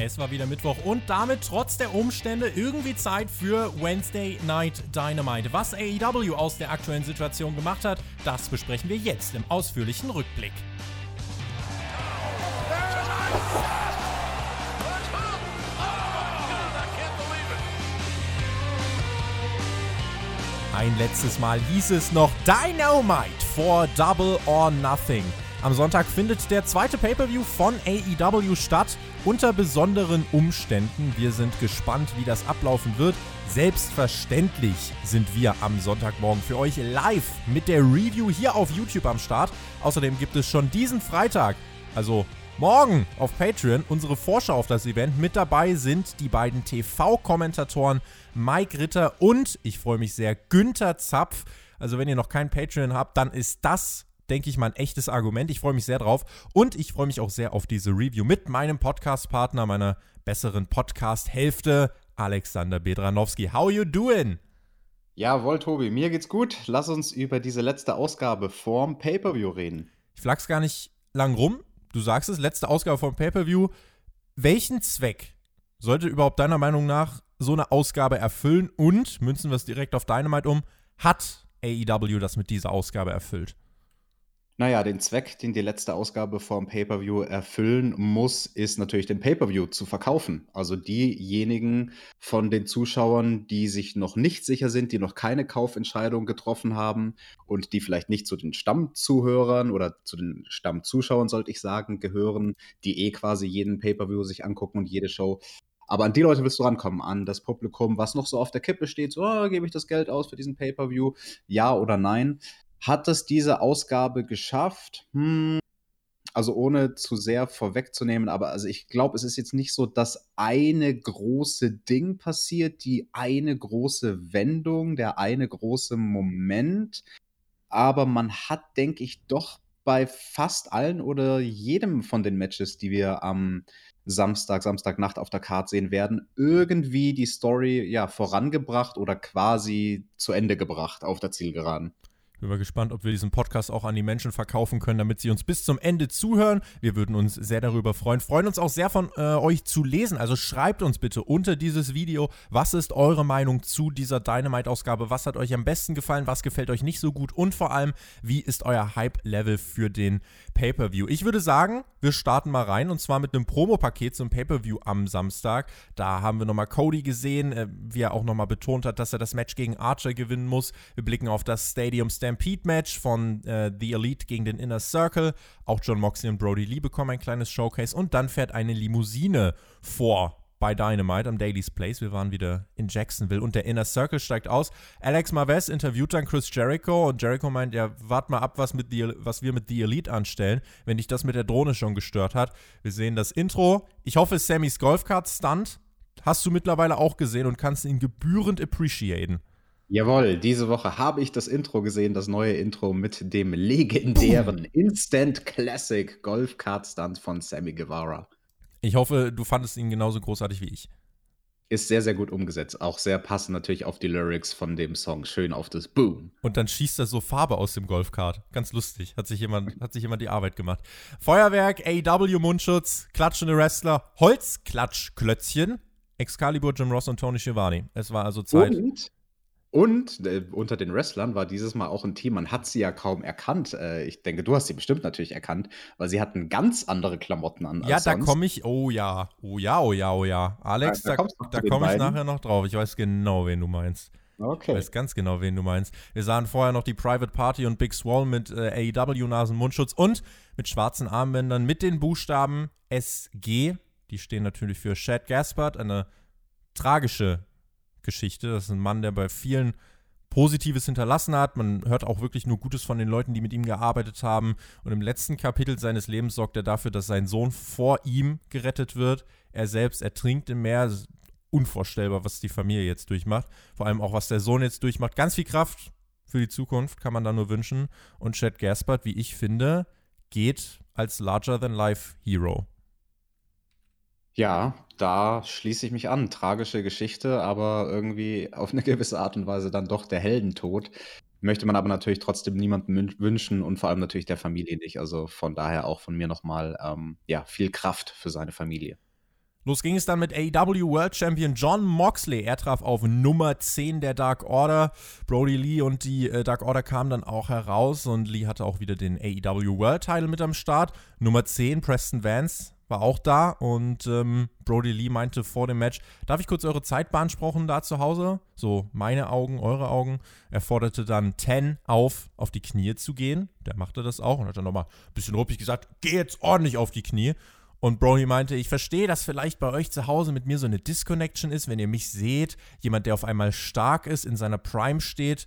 Es war wieder Mittwoch und damit trotz der Umstände irgendwie Zeit für Wednesday Night Dynamite. Was AEW aus der aktuellen Situation gemacht hat, das besprechen wir jetzt im ausführlichen Rückblick. Ein letztes Mal hieß es noch Dynamite for Double or Nothing. Am Sonntag findet der zweite Pay-per-View von AEW statt, unter besonderen Umständen. Wir sind gespannt, wie das ablaufen wird. Selbstverständlich sind wir am Sonntagmorgen für euch live mit der Review hier auf YouTube am Start. Außerdem gibt es schon diesen Freitag, also morgen auf Patreon, unsere Vorschau auf das Event. Mit dabei sind die beiden TV-Kommentatoren Mike Ritter und, ich freue mich sehr, Günther Zapf. Also wenn ihr noch kein Patreon habt, dann ist das denke ich mal, ein echtes Argument. Ich freue mich sehr drauf und ich freue mich auch sehr auf diese Review mit meinem Podcast-Partner, meiner besseren Podcast-Hälfte, Alexander Bedranowski. How you doing? Jawohl, Tobi, mir geht's gut. Lass uns über diese letzte Ausgabe vorm Pay-Per-View reden. Ich flachs gar nicht lang rum. Du sagst es, letzte Ausgabe vorm Pay-Per-View. Welchen Zweck sollte überhaupt deiner Meinung nach so eine Ausgabe erfüllen? Und, münzen wir es direkt auf Dynamite um, hat AEW das mit dieser Ausgabe erfüllt? Naja, den Zweck, den die letzte Ausgabe vom Pay-per-View erfüllen muss, ist natürlich den Pay-per-View zu verkaufen. Also diejenigen von den Zuschauern, die sich noch nicht sicher sind, die noch keine Kaufentscheidung getroffen haben und die vielleicht nicht zu den Stammzuhörern oder zu den Stammzuschauern, sollte ich sagen, gehören, die eh quasi jeden Pay-per-View sich angucken und jede Show. Aber an die Leute willst du rankommen, an das Publikum, was noch so auf der Kippe steht, so, oh, gebe ich das Geld aus für diesen Pay-per-View, ja oder nein. Hat es diese Ausgabe geschafft? Hm, also ohne zu sehr vorwegzunehmen, aber also ich glaube, es ist jetzt nicht so, dass eine große Ding passiert, die eine große Wendung, der eine große Moment. Aber man hat, denke ich, doch bei fast allen oder jedem von den Matches, die wir am Samstag, Samstagnacht auf der Card sehen werden, irgendwie die Story ja vorangebracht oder quasi zu Ende gebracht auf der Zielgeraden. Bin mal gespannt, ob wir diesen Podcast auch an die Menschen verkaufen können, damit sie uns bis zum Ende zuhören. Wir würden uns sehr darüber freuen. Freuen uns auch sehr von äh, euch zu lesen. Also schreibt uns bitte unter dieses Video, was ist eure Meinung zu dieser Dynamite-Ausgabe? Was hat euch am besten gefallen? Was gefällt euch nicht so gut? Und vor allem, wie ist euer Hype-Level für den Pay-Per-View? Ich würde sagen, wir starten mal rein und zwar mit einem Promo-Paket zum Pay-Per-View am Samstag. Da haben wir nochmal Cody gesehen, äh, wie er auch nochmal betont hat, dass er das Match gegen Archer gewinnen muss. Wir blicken auf das Stadium Stand Stampede-Match von äh, The Elite gegen den Inner Circle. Auch John Moxley und Brody Lee bekommen ein kleines Showcase. Und dann fährt eine Limousine vor bei Dynamite am Daily's Place. Wir waren wieder in Jacksonville und der Inner Circle steigt aus. Alex Marvez interviewt dann Chris Jericho und Jericho meint, ja, wart mal ab, was, mit The, was wir mit The Elite anstellen, wenn dich das mit der Drohne schon gestört hat. Wir sehen das Intro. Ich hoffe, Sammys Golfkart-Stunt hast du mittlerweile auch gesehen und kannst ihn gebührend appreciaten. Jawohl, diese Woche habe ich das Intro gesehen, das neue Intro mit dem legendären Instant Classic Golf Kart Stunt von Sammy Guevara. Ich hoffe, du fandest ihn genauso großartig wie ich. Ist sehr, sehr gut umgesetzt. Auch sehr passend natürlich auf die Lyrics von dem Song. Schön auf das Boom. Und dann schießt er so Farbe aus dem Golfkart. Ganz lustig. Hat sich jemand, hat sich jemand die Arbeit gemacht. Feuerwerk, AW Mundschutz, klatschende Wrestler, Holzklatschklötzchen, Excalibur, Jim Ross und Tony Schiavone. Es war also Zeit. Und und äh, unter den Wrestlern war dieses Mal auch ein Team, man hat sie ja kaum erkannt. Äh, ich denke, du hast sie bestimmt natürlich erkannt, weil sie hatten ganz andere Klamotten an. Ja, da komme ich, oh ja, oh ja, oh ja, oh ja. Alex, ja, da, da, da komme ich nachher noch drauf. Ich weiß genau, wen du meinst. Okay. Ich weiß ganz genau, wen du meinst. Wir sahen vorher noch die Private Party und Big Swall mit äh, AEW-Nasen-Mundschutz und mit schwarzen Armbändern mit den Buchstaben SG. Die stehen natürlich für Chad Gaspard, eine tragische Geschichte. Das ist ein Mann, der bei vielen Positives hinterlassen hat. Man hört auch wirklich nur Gutes von den Leuten, die mit ihm gearbeitet haben. Und im letzten Kapitel seines Lebens sorgt er dafür, dass sein Sohn vor ihm gerettet wird. Er selbst ertrinkt im Meer. unvorstellbar, was die Familie jetzt durchmacht. Vor allem auch, was der Sohn jetzt durchmacht. Ganz viel Kraft für die Zukunft kann man da nur wünschen. Und Chad Gaspard, wie ich finde, geht als Larger-than-Life-Hero. Ja, da schließe ich mich an. Tragische Geschichte, aber irgendwie auf eine gewisse Art und Weise dann doch der Heldentod. Möchte man aber natürlich trotzdem niemandem wünschen und vor allem natürlich der Familie nicht. Also von daher auch von mir nochmal ähm, ja, viel Kraft für seine Familie. Los ging es dann mit AEW World Champion John Moxley. Er traf auf Nummer 10 der Dark Order. Brody Lee und die äh, Dark Order kamen dann auch heraus und Lee hatte auch wieder den AEW World Title mit am Start. Nummer 10, Preston Vance, war auch da und ähm, Brody Lee meinte vor dem Match, darf ich kurz eure Zeit beanspruchen da zu Hause? So, meine Augen, eure Augen. Er forderte dann Ten auf, auf die Knie zu gehen. Der machte das auch und hat dann nochmal ein bisschen ruppig gesagt, geh jetzt ordentlich auf die Knie. Und Brody meinte, ich verstehe, dass vielleicht bei euch zu Hause mit mir so eine Disconnection ist, wenn ihr mich seht, jemand, der auf einmal stark ist, in seiner Prime steht.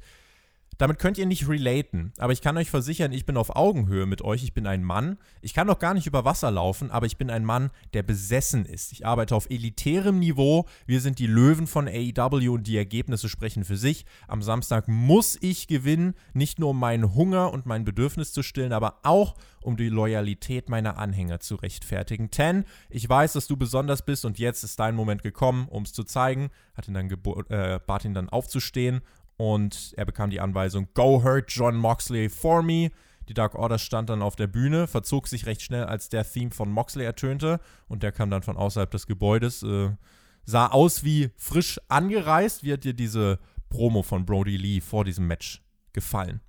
Damit könnt ihr nicht relaten, aber ich kann euch versichern, ich bin auf Augenhöhe mit euch. Ich bin ein Mann. Ich kann doch gar nicht über Wasser laufen, aber ich bin ein Mann, der besessen ist. Ich arbeite auf elitärem Niveau. Wir sind die Löwen von AEW und die Ergebnisse sprechen für sich. Am Samstag muss ich gewinnen, nicht nur um meinen Hunger und mein Bedürfnis zu stillen, aber auch um die Loyalität meiner Anhänger zu rechtfertigen. Ten, ich weiß, dass du besonders bist und jetzt ist dein Moment gekommen, um es zu zeigen. Hat ihn dann äh, bat ihn dann aufzustehen und er bekam die Anweisung, Go hurt John Moxley for me. Die Dark Order stand dann auf der Bühne, verzog sich recht schnell, als der Theme von Moxley ertönte und der kam dann von außerhalb des Gebäudes. Äh, sah aus wie frisch angereist. Wie hat dir diese Promo von Brody Lee vor diesem Match gefallen?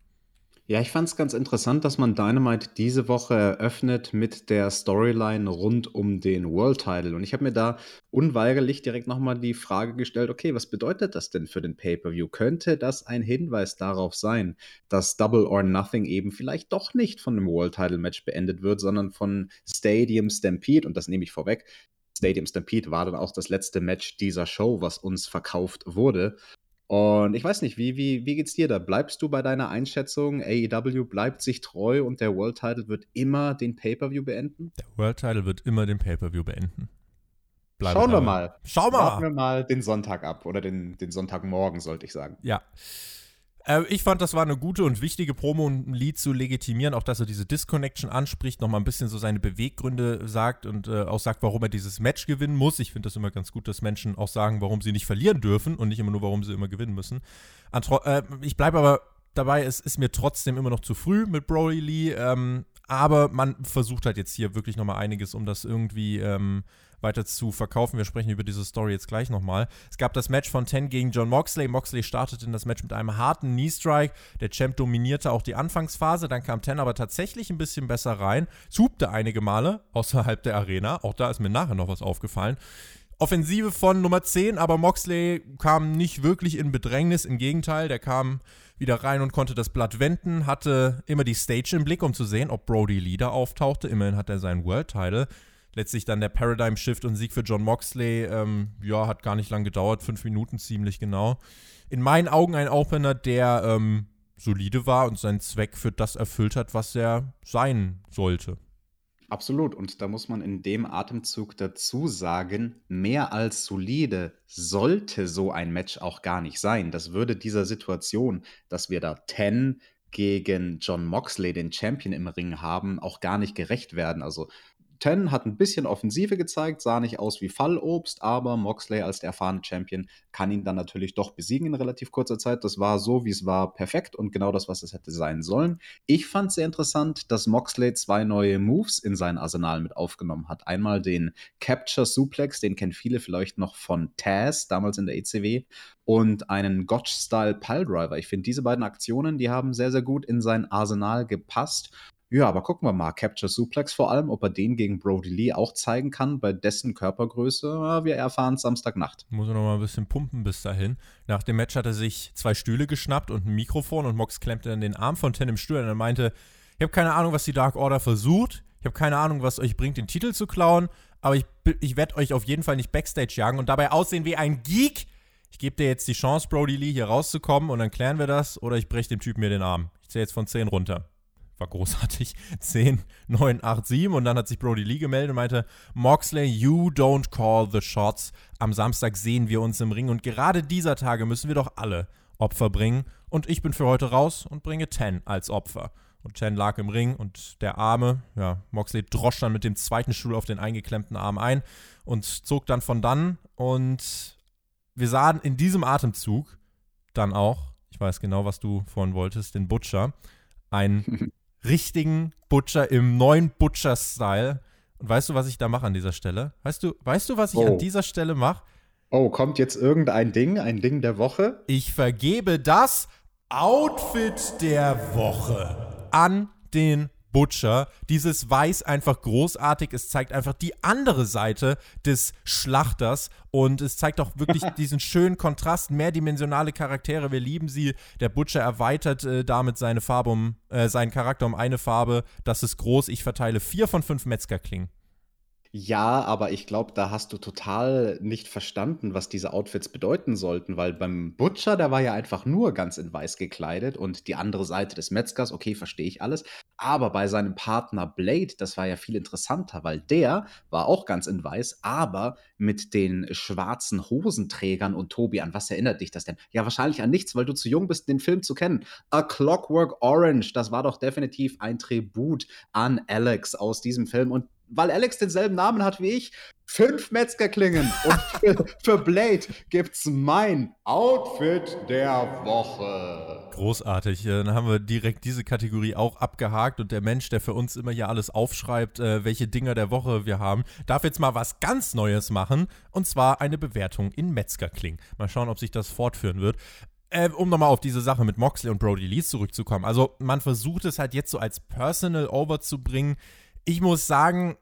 Ja, ich fand es ganz interessant, dass man Dynamite diese Woche eröffnet mit der Storyline rund um den World Title. Und ich habe mir da unweigerlich direkt nochmal die Frage gestellt, okay, was bedeutet das denn für den Pay-per-View? Könnte das ein Hinweis darauf sein, dass Double or Nothing eben vielleicht doch nicht von einem World Title Match beendet wird, sondern von Stadium Stampede? Und das nehme ich vorweg. Stadium Stampede war dann auch das letzte Match dieser Show, was uns verkauft wurde. Und ich weiß nicht, wie, wie, wie geht's dir da? Bleibst du bei deiner Einschätzung, AEW bleibt sich treu und der World Title wird immer den Pay-Per-View beenden? Der World Title wird immer den Pay-Per-View beenden. Bleiben Schauen wir mal. Schauen wir mal. Warten wir mal den Sonntag ab oder den, den Sonntagmorgen, sollte ich sagen. Ja. Äh, ich fand, das war eine gute und wichtige Promo, um ein Lied zu legitimieren. Auch, dass er diese Disconnection anspricht, nochmal ein bisschen so seine Beweggründe sagt und äh, auch sagt, warum er dieses Match gewinnen muss. Ich finde das immer ganz gut, dass Menschen auch sagen, warum sie nicht verlieren dürfen und nicht immer nur, warum sie immer gewinnen müssen. Äh, ich bleibe aber dabei, es ist mir trotzdem immer noch zu früh mit Broly Lee. Ähm, aber man versucht halt jetzt hier wirklich nochmal einiges, um das irgendwie ähm, weiter zu verkaufen. Wir sprechen über diese Story jetzt gleich nochmal. Es gab das Match von Ten gegen John Moxley. Moxley startete in das Match mit einem harten Knee-Strike. Der Champ dominierte auch die Anfangsphase. Dann kam Ten aber tatsächlich ein bisschen besser rein. Zupte einige Male außerhalb der Arena. Auch da ist mir nachher noch was aufgefallen. Offensive von Nummer 10, aber Moxley kam nicht wirklich in Bedrängnis. Im Gegenteil, der kam wieder rein und konnte das Blatt wenden, hatte immer die Stage im Blick, um zu sehen, ob Brody Leader auftauchte. Immerhin hat er seinen World Title letztlich dann der Paradigm Shift und Sieg für John Moxley, ähm, ja, hat gar nicht lang gedauert, fünf Minuten ziemlich genau. In meinen Augen ein Opener, der ähm, solide war und seinen Zweck für das erfüllt hat, was er sein sollte. Absolut. Und da muss man in dem Atemzug dazu sagen, mehr als solide sollte so ein Match auch gar nicht sein. Das würde dieser Situation, dass wir da 10 gegen John Moxley, den Champion im Ring haben, auch gar nicht gerecht werden. Also Ten hat ein bisschen Offensive gezeigt, sah nicht aus wie Fallobst, aber Moxley als der erfahrene Champion kann ihn dann natürlich doch besiegen in relativ kurzer Zeit. Das war so, wie es war, perfekt und genau das, was es hätte sein sollen. Ich fand sehr interessant, dass Moxley zwei neue Moves in sein Arsenal mit aufgenommen hat. Einmal den Capture Suplex, den kennen viele vielleicht noch von Taz, damals in der ECW, und einen Gotch-Style Piledriver. Ich finde, diese beiden Aktionen, die haben sehr, sehr gut in sein Arsenal gepasst ja, aber gucken wir mal. Capture Suplex vor allem, ob er den gegen Brody Lee auch zeigen kann, bei dessen Körpergröße. Wir erfahren es Samstagnacht. Muss er noch mal ein bisschen pumpen bis dahin. Nach dem Match hat er sich zwei Stühle geschnappt und ein Mikrofon und Mox klemmte dann den Arm von Ten im Stuhl und er meinte, ich habe keine Ahnung, was die Dark Order versucht. Ich habe keine Ahnung, was euch bringt, den Titel zu klauen. Aber ich, ich werde euch auf jeden Fall nicht Backstage jagen und dabei aussehen wie ein Geek. Ich gebe dir jetzt die Chance, Brody Lee, hier rauszukommen und dann klären wir das oder ich breche dem Typen mir den Arm. Ich zähle jetzt von 10 runter war großartig. 10, 9, 8, 7 und dann hat sich Brody Lee gemeldet und meinte, Moxley, you don't call the shots. Am Samstag sehen wir uns im Ring und gerade dieser Tage müssen wir doch alle Opfer bringen und ich bin für heute raus und bringe 10 als Opfer. Und Chen lag im Ring und der Arme, ja, Moxley drosch dann mit dem zweiten Stuhl auf den eingeklemmten Arm ein und zog dann von dann und wir sahen in diesem Atemzug dann auch, ich weiß genau, was du vorhin wolltest, den Butcher, ein richtigen Butcher im neuen Butcher-Style. Und weißt du, was ich da mache an dieser Stelle? Weißt du, weißt du, was ich oh. an dieser Stelle mache? Oh, kommt jetzt irgendein Ding, ein Ding der Woche? Ich vergebe das Outfit der Woche an den Butcher. Dieses Weiß einfach großartig. Es zeigt einfach die andere Seite des Schlachters und es zeigt auch wirklich diesen schönen Kontrast, mehrdimensionale Charaktere. Wir lieben sie. Der Butcher erweitert äh, damit seine Farbe um, äh, seinen Charakter um eine Farbe. Das ist groß. Ich verteile vier von fünf Metzgerklingen. Ja, aber ich glaube, da hast du total nicht verstanden, was diese Outfits bedeuten sollten, weil beim Butcher, der war ja einfach nur ganz in weiß gekleidet und die andere Seite des Metzgers, okay, verstehe ich alles. Aber bei seinem Partner Blade, das war ja viel interessanter, weil der war auch ganz in weiß, aber mit den schwarzen Hosenträgern und Tobi, an was erinnert dich das denn? Ja, wahrscheinlich an nichts, weil du zu jung bist, den Film zu kennen. A Clockwork Orange, das war doch definitiv ein Tribut an Alex aus diesem Film und weil Alex denselben Namen hat wie ich, fünf Metzgerklingen. Und für, für Blade gibt's mein Outfit der Woche. Großartig. Äh, dann haben wir direkt diese Kategorie auch abgehakt und der Mensch, der für uns immer hier alles aufschreibt, äh, welche Dinger der Woche wir haben, darf jetzt mal was ganz Neues machen und zwar eine Bewertung in Metzgerkling. Mal schauen, ob sich das fortführen wird. Äh, um nochmal auf diese Sache mit Moxley und Brody Lee zurückzukommen. Also, man versucht es halt jetzt so als Personal over zu bringen. Ich muss sagen,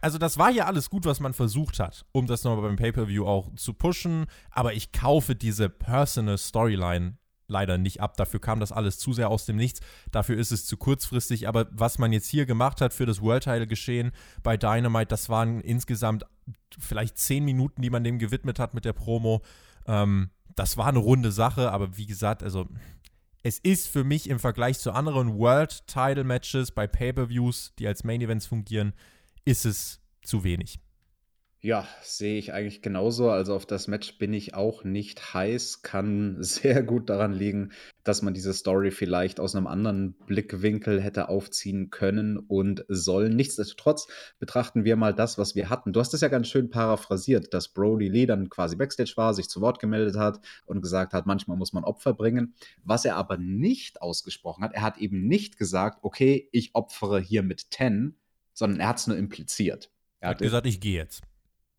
also das war ja alles gut, was man versucht hat, um das nochmal beim Pay-per-view auch zu pushen, aber ich kaufe diese Personal Storyline leider nicht ab. Dafür kam das alles zu sehr aus dem Nichts. Dafür ist es zu kurzfristig. Aber was man jetzt hier gemacht hat für das World Title Geschehen bei Dynamite, das waren insgesamt vielleicht zehn Minuten, die man dem gewidmet hat mit der Promo. Ähm, das war eine runde Sache, aber wie gesagt, also es ist für mich im Vergleich zu anderen World Title Matches bei Pay-per-Views, die als Main Events fungieren, ist es zu wenig. Ja, sehe ich eigentlich genauso. Also auf das Match bin ich auch nicht heiß. Kann sehr gut daran liegen, dass man diese Story vielleicht aus einem anderen Blickwinkel hätte aufziehen können und sollen. Nichtsdestotrotz betrachten wir mal das, was wir hatten. Du hast es ja ganz schön paraphrasiert, dass Brody Lee dann quasi Backstage war, sich zu Wort gemeldet hat und gesagt hat, manchmal muss man Opfer bringen. Was er aber nicht ausgesprochen hat, er hat eben nicht gesagt, okay, ich opfere hier mit 10, sondern er hat es nur impliziert. Er hat, hat gesagt, ich gehe jetzt.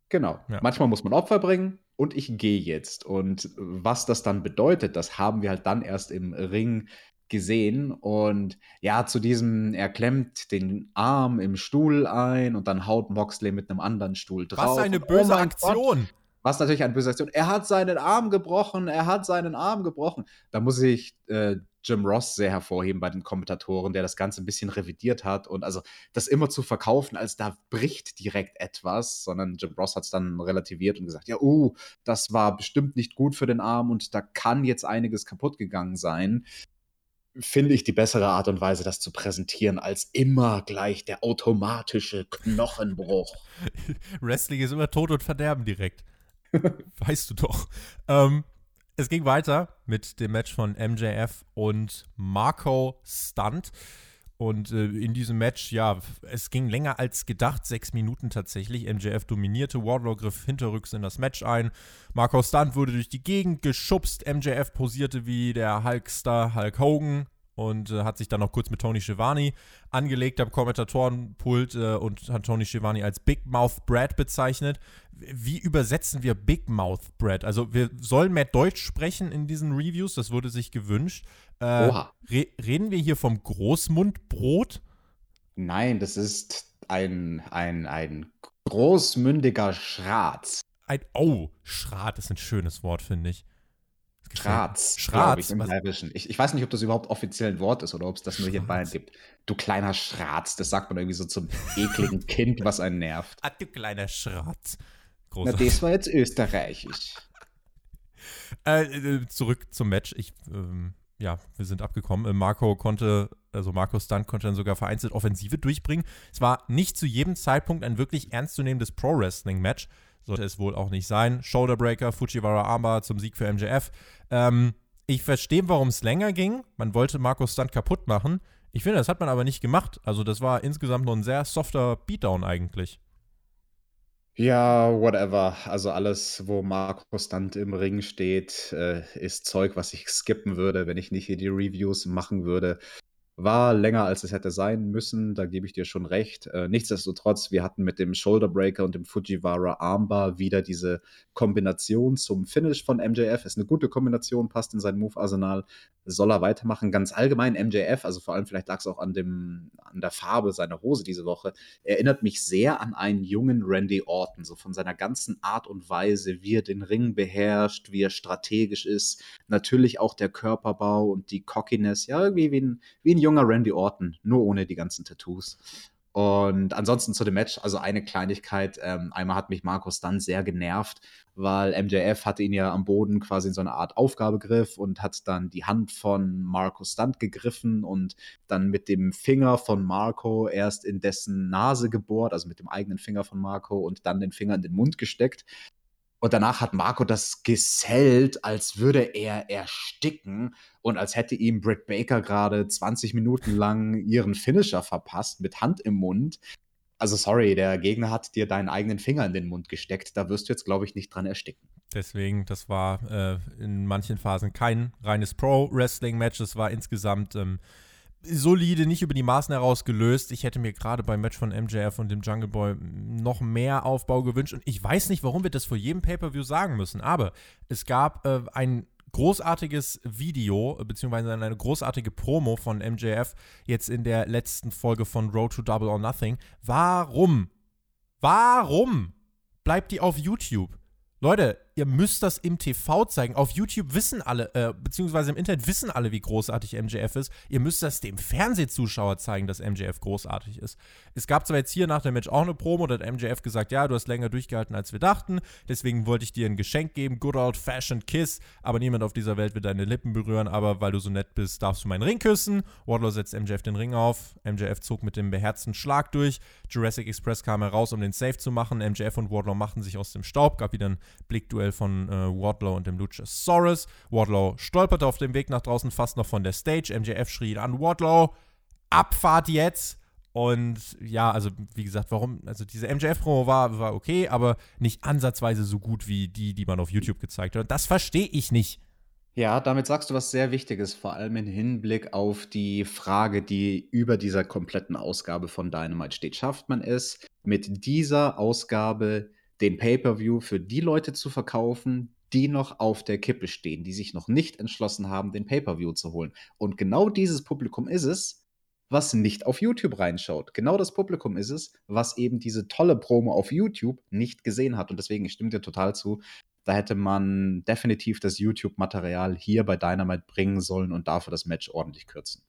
Genau. Ja. Manchmal muss man Opfer bringen und ich gehe jetzt. Und was das dann bedeutet, das haben wir halt dann erst im Ring gesehen. Und ja, zu diesem, er klemmt den Arm im Stuhl ein und dann haut Moxley mit einem anderen Stuhl drauf. Was eine böse oh Aktion! Gott, was natürlich eine böse Aktion. Er hat seinen Arm gebrochen, er hat seinen Arm gebrochen. Da muss ich äh, Jim Ross sehr hervorheben bei den Kommentatoren, der das Ganze ein bisschen revidiert hat und also das immer zu verkaufen, als da bricht direkt etwas, sondern Jim Ross hat es dann relativiert und gesagt, ja, uh, das war bestimmt nicht gut für den Arm und da kann jetzt einiges kaputt gegangen sein. Finde ich die bessere Art und Weise, das zu präsentieren, als immer gleich der automatische Knochenbruch. Wrestling ist immer Tod und Verderben direkt. weißt du doch. Ähm, es ging weiter mit dem Match von MJF und Marco Stunt. Und äh, in diesem Match, ja, es ging länger als gedacht, sechs Minuten tatsächlich. MJF dominierte, Wardlow griff hinterrücks in das Match ein. Marco Stunt wurde durch die Gegend geschubst. MJF posierte wie der Hulkstar Hulk Hogan und äh, hat sich dann noch kurz mit Tony Schiavone angelegt am Kommentatorenpult äh, und hat Tony Schiavone als Big Mouth Brad bezeichnet. Wie übersetzen wir Big Mouth Brad? Also wir sollen mehr Deutsch sprechen in diesen Reviews, das wurde sich gewünscht. Äh, Oha. Re reden wir hier vom Großmundbrot? Nein, das ist ein, ein, ein großmündiger Schratz. Ein, oh, Schrat ist ein schönes Wort, finde ich. Schratz, Schratz ich, im Bayerischen. Ich, ich, weiß nicht, ob das überhaupt offiziell ein Wort ist oder ob es das nur hier in Bayern gibt. Du kleiner Schratz, das sagt man irgendwie so zum ekligen Kind, was einen nervt. Ah, du kleiner Schratz. Großartig. Na, das war jetzt österreichisch. Äh, äh, zurück zum Match. Ich, ähm, ja, wir sind abgekommen. Äh, Marco konnte, also Marco Stunt konnte dann sogar vereinzelt Offensive durchbringen. Es war nicht zu jedem Zeitpunkt ein wirklich ernstzunehmendes Pro-Wrestling-Match sollte es wohl auch nicht sein. Shoulderbreaker, Fujiwara Armbar zum Sieg für MJF. Ähm, ich verstehe, warum es länger ging. Man wollte Markus Stunt kaputt machen. Ich finde, das hat man aber nicht gemacht. Also, das war insgesamt nur ein sehr softer Beatdown eigentlich. Ja, whatever. Also alles, wo Markus Stunt im Ring steht, äh, ist Zeug, was ich skippen würde, wenn ich nicht hier die Reviews machen würde War länger, als es hätte sein müssen, da gebe ich dir schon recht. Äh, nichtsdestotrotz, wir hatten mit dem Shoulderbreaker und dem Fujiwara Armbar wieder diese Kombination zum Finish von MJF. Ist eine gute Kombination, passt in sein Move-Arsenal. Soll er weitermachen? Ganz allgemein MJF, also vor allem vielleicht lag es auch an, dem, an der Farbe seiner Hose diese Woche, erinnert mich sehr an einen jungen Randy Orton, so von seiner ganzen Art und Weise, wie er den Ring beherrscht, wie er strategisch ist. Natürlich auch der Körperbau und die Cockiness, ja, irgendwie wie ein, wie ein junger Randy Orton, nur ohne die ganzen Tattoos. Und ansonsten zu dem Match, also eine Kleinigkeit. Ähm, einmal hat mich Markus dann sehr genervt, weil MJF hatte ihn ja am Boden quasi in so eine Art Aufgabegriff und hat dann die Hand von Marco Stunt gegriffen und dann mit dem Finger von Marco erst in dessen Nase gebohrt, also mit dem eigenen Finger von Marco und dann den Finger in den Mund gesteckt. Und danach hat Marco das gesellt, als würde er ersticken und als hätte ihm Britt Baker gerade 20 Minuten lang ihren Finisher verpasst mit Hand im Mund. Also sorry, der Gegner hat dir deinen eigenen Finger in den Mund gesteckt. Da wirst du jetzt, glaube ich, nicht dran ersticken. Deswegen, das war äh, in manchen Phasen kein reines Pro-Wrestling-Match. Es war insgesamt ähm, solide, nicht über die Maßen heraus gelöst. Ich hätte mir gerade beim Match von MJF und dem Jungle Boy noch mehr Aufbau gewünscht. Und ich weiß nicht, warum wir das vor jedem Pay-Per-View sagen müssen, aber es gab äh, ein großartiges Video, beziehungsweise eine großartige Promo von MJF jetzt in der letzten Folge von Road to Double or Nothing. Warum? Warum bleibt die auf YouTube? Leute, ihr müsst das im TV zeigen. Auf YouTube wissen alle, äh, beziehungsweise im Internet wissen alle, wie großartig MJF ist. Ihr müsst das dem Fernsehzuschauer zeigen, dass MJF großartig ist. Es gab zwar jetzt hier nach dem Match auch eine Promo, da hat MJF gesagt, ja, du hast länger durchgehalten, als wir dachten. Deswegen wollte ich dir ein Geschenk geben, good old fashioned kiss. Aber niemand auf dieser Welt wird deine Lippen berühren. Aber weil du so nett bist, darfst du meinen Ring küssen. Wardlow setzt MJF den Ring auf. MJF zog mit dem beherzten Schlag durch. Jurassic Express kam heraus, um den Safe zu machen. MJF und Wardlow machten sich aus dem Staub. Gab wieder ein Blickduell von äh, Wardlow und dem Luchasaurus. Wardlow stolperte auf dem Weg nach draußen fast noch von der Stage. MJF schrie an: Wardlow, Abfahrt jetzt! Und ja, also wie gesagt, warum, also diese MJF-Promo war, war okay, aber nicht ansatzweise so gut wie die, die man auf YouTube gezeigt hat. Und das verstehe ich nicht. Ja, damit sagst du was sehr Wichtiges, vor allem im Hinblick auf die Frage, die über dieser kompletten Ausgabe von Dynamite steht. Schafft man es, mit dieser Ausgabe den Pay-per-View für die Leute zu verkaufen, die noch auf der Kippe stehen, die sich noch nicht entschlossen haben, den Pay-per-View zu holen. Und genau dieses Publikum ist es, was nicht auf YouTube reinschaut. Genau das Publikum ist es, was eben diese tolle Promo auf YouTube nicht gesehen hat. Und deswegen, ich stimme dir total zu, da hätte man definitiv das YouTube-Material hier bei Dynamite bringen sollen und dafür das Match ordentlich kürzen.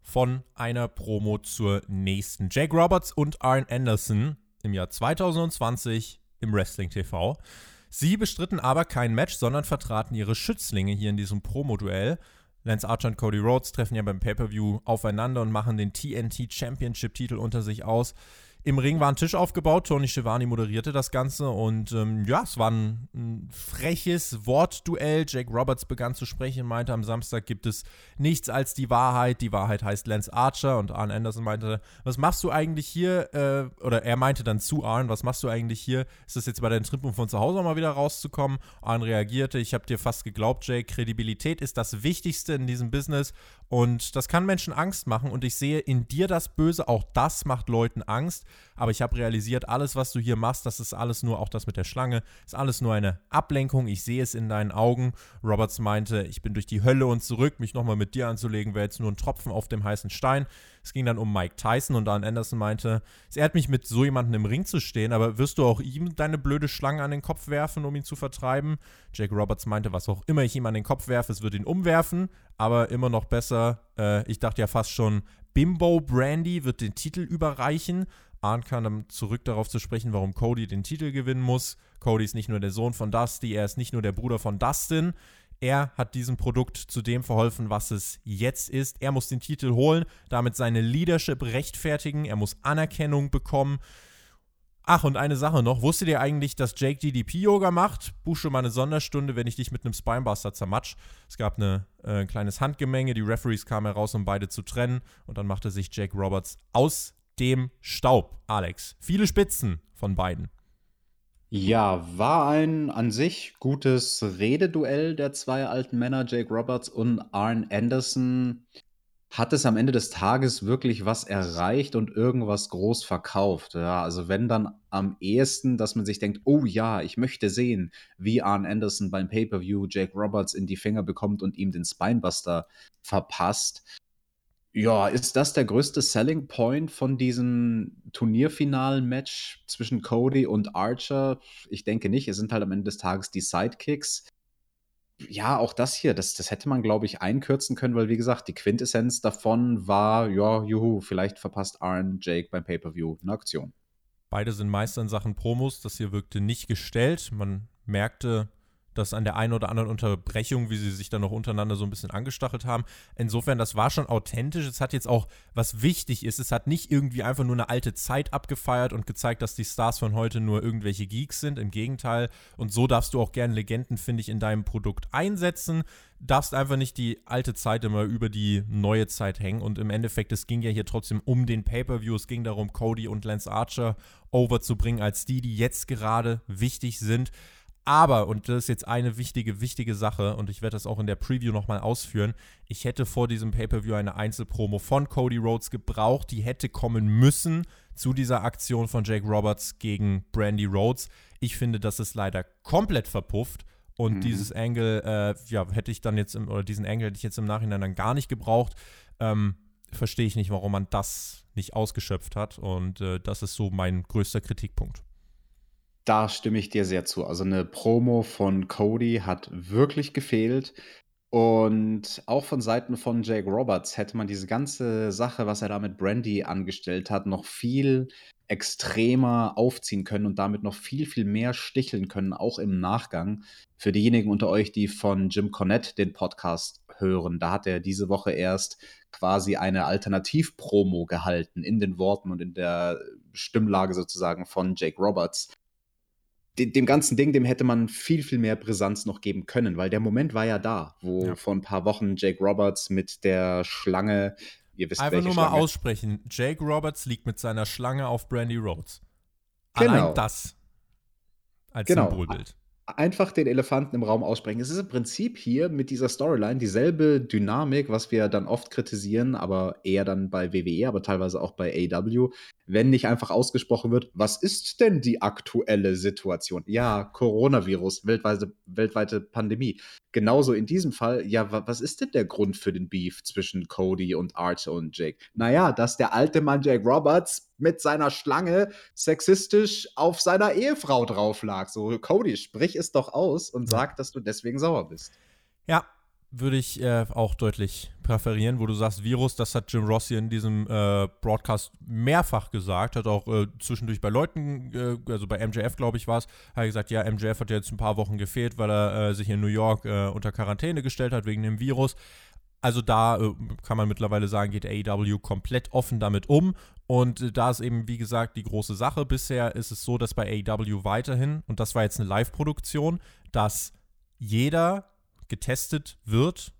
Von einer Promo zur nächsten. Jake Roberts und Arn Anderson im Jahr 2020 im Wrestling TV. Sie bestritten aber kein Match, sondern vertraten ihre Schützlinge hier in diesem Promo-Duell. Lance Archer und Cody Rhodes treffen ja beim Pay-Per-View aufeinander und machen den TNT Championship-Titel unter sich aus. Im Ring war ein Tisch aufgebaut, Tony Schiavone moderierte das Ganze und ähm, ja, es war ein, ein, freches Wortduell. Jake Roberts begann zu sprechen, meinte, am Samstag gibt es nichts als die Wahrheit. Die Wahrheit heißt Lance Archer und Arn Anderson meinte, was machst du eigentlich hier? Äh, oder er meinte dann zu Arn, was machst du eigentlich hier? Ist das jetzt bei deinem Trip, um von zu Hause mal wieder rauszukommen? Arn reagierte, ich habe dir fast geglaubt, Jake, Kredibilität ist das Wichtigste in diesem Business und das kann Menschen Angst machen und ich sehe in dir das Böse, auch das macht Leuten Angst. Aber ich habe realisiert, alles, was du hier machst, das ist alles nur, auch das mit der Schlange, ist alles nur eine Ablenkung. Ich sehe es in deinen Augen. Roberts meinte, ich bin durch die Hölle und zurück, mich nochmal mit dir anzulegen, wäre jetzt nur ein Tropfen auf dem heißen Stein. Es ging dann um Mike Tyson und Dan Anderson meinte, es ehrt mich, mit so jemandem im Ring zu stehen, aber wirst du auch ihm deine blöde Schlange an den Kopf werfen, um ihn zu vertreiben? Jake Roberts meinte, was auch immer ich ihm an den Kopf werfe, es wird ihn umwerfen, aber immer noch besser. Äh, ich dachte ja fast schon, Bimbo Brandy wird den Titel überreichen. Arn kam dann zurück darauf zu sprechen, warum Cody den Titel gewinnen muss. Cody ist nicht nur der Sohn von Dusty, er ist nicht nur der Bruder von Dustin. Er hat diesem Produkt zu dem verholfen, was es jetzt ist. Er muss den Titel holen, damit seine Leadership rechtfertigen. Er muss Anerkennung bekommen. Ach, und eine Sache noch. Wusstet ihr eigentlich, dass Jake DDP-Yoga macht? Buch mal eine Sonderstunde, wenn ich dich mit einem Spinebuster zermatsch. Es gab eine, äh, ein kleines Handgemenge. Die Referees kamen heraus, um beide zu trennen. Und dann machte sich Jake Roberts aus dem Staub, Alex. Viele Spitzen von beiden. Ja, war ein an sich gutes Rededuell der zwei alten Männer, Jake Roberts und Arn Anderson. Hat es am Ende des Tages wirklich was erreicht und irgendwas groß verkauft? Ja, also wenn dann am ehesten, dass man sich denkt, oh ja, ich möchte sehen, wie Arn Anderson beim Pay-per-View Jake Roberts in die Finger bekommt und ihm den Spinebuster verpasst. Ja, ist das der größte Selling Point von diesem Turnierfinalen-Match zwischen Cody und Archer? Ich denke nicht. Es sind halt am Ende des Tages die Sidekicks ja, auch das hier, das, das hätte man, glaube ich, einkürzen können, weil, wie gesagt, die Quintessenz davon war, ja, juhu, vielleicht verpasst Arn Jake beim Pay-Per-View eine Aktion. Beide sind Meister in Sachen Promos. Das hier wirkte nicht gestellt. Man merkte, das an der einen oder anderen Unterbrechung, wie sie sich dann noch untereinander so ein bisschen angestachelt haben. Insofern, das war schon authentisch. Es hat jetzt auch, was wichtig ist, es hat nicht irgendwie einfach nur eine alte Zeit abgefeiert und gezeigt, dass die Stars von heute nur irgendwelche Geeks sind. Im Gegenteil. Und so darfst du auch gerne Legenden, finde ich, in deinem Produkt einsetzen. Darfst einfach nicht die alte Zeit immer über die neue Zeit hängen. Und im Endeffekt, es ging ja hier trotzdem um den Pay-Per-View. Es ging darum, Cody und Lance Archer overzubringen, als die, die jetzt gerade wichtig sind. Aber, und das ist jetzt eine wichtige, wichtige Sache, und ich werde das auch in der Preview nochmal ausführen, ich hätte vor diesem Pay-Per-View eine Einzelpromo von Cody Rhodes gebraucht, die hätte kommen müssen zu dieser Aktion von Jake Roberts gegen Brandy Rhodes. Ich finde, das ist leider komplett verpufft. Und mhm. dieses Angle, äh, ja, hätte ich dann jetzt im, oder diesen Angle hätte ich jetzt im Nachhinein dann gar nicht gebraucht. Ähm, verstehe ich nicht, warum man das nicht ausgeschöpft hat. Und äh, das ist so mein größter Kritikpunkt. Da stimme ich dir sehr zu. Also eine Promo von Cody hat wirklich gefehlt. Und auch von Seiten von Jake Roberts hätte man diese ganze Sache, was er da mit Brandy angestellt hat, noch viel extremer aufziehen können und damit noch viel, viel mehr sticheln können, auch im Nachgang. Für diejenigen unter euch, die von Jim Cornette den Podcast hören, da hat er diese Woche erst quasi eine Alternativ-Promo gehalten in den Worten und in der Stimmlage sozusagen von Jake Roberts dem ganzen Ding, dem hätte man viel, viel mehr Brisanz noch geben können, weil der Moment war ja da, wo ja. vor ein paar Wochen Jake Roberts mit der Schlange, ihr wisst Einfach nur mal Schlange. aussprechen, Jake Roberts liegt mit seiner Schlange auf Brandy Rhodes. Genau. Allein das als genau. Symbolbild einfach den Elefanten im Raum aussprechen. Es ist im Prinzip hier mit dieser Storyline dieselbe Dynamik, was wir dann oft kritisieren, aber eher dann bei WWE, aber teilweise auch bei AW, wenn nicht einfach ausgesprochen wird, was ist denn die aktuelle Situation? Ja, Coronavirus, weltweite, weltweite Pandemie. Genauso in diesem Fall, ja, was ist denn der Grund für den Beef zwischen Cody und Archer und Jake? Naja, dass der alte Mann Jake Roberts mit seiner Schlange sexistisch auf seiner Ehefrau drauf lag. So, Cody, sprich es doch aus und sag, dass du deswegen sauer bist. Ja, würde ich äh, auch deutlich präferieren, wo du sagst, Virus, das hat Jim Rossi in diesem äh, Broadcast mehrfach gesagt, hat auch äh, zwischendurch bei Leuten, äh, also bei MJF, glaube ich, war es, hat gesagt, ja, MJF hat jetzt ein paar Wochen gefehlt, weil er äh, sich in New York äh, unter Quarantäne gestellt hat wegen dem Virus. Also da kann man mittlerweile sagen, geht AEW komplett offen damit um. Und da ist eben, wie gesagt, die große Sache. Bisher ist es so, dass bei AEW weiterhin, und das war jetzt eine Live-Produktion, dass jeder getestet wird.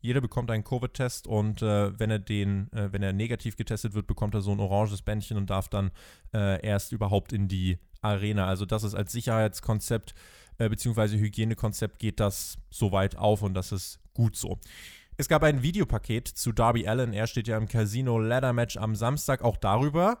Jeder bekommt einen Covid-Test und äh, wenn er den, äh, wenn er negativ getestet wird, bekommt er so ein oranges Bändchen und darf dann äh, erst überhaupt in die Arena. Also das ist als Sicherheitskonzept äh, bzw. Hygienekonzept geht das so weit auf und das ist gut so. Es gab ein Videopaket zu Darby Allen. Er steht ja im Casino Ladder Match am Samstag. Auch darüber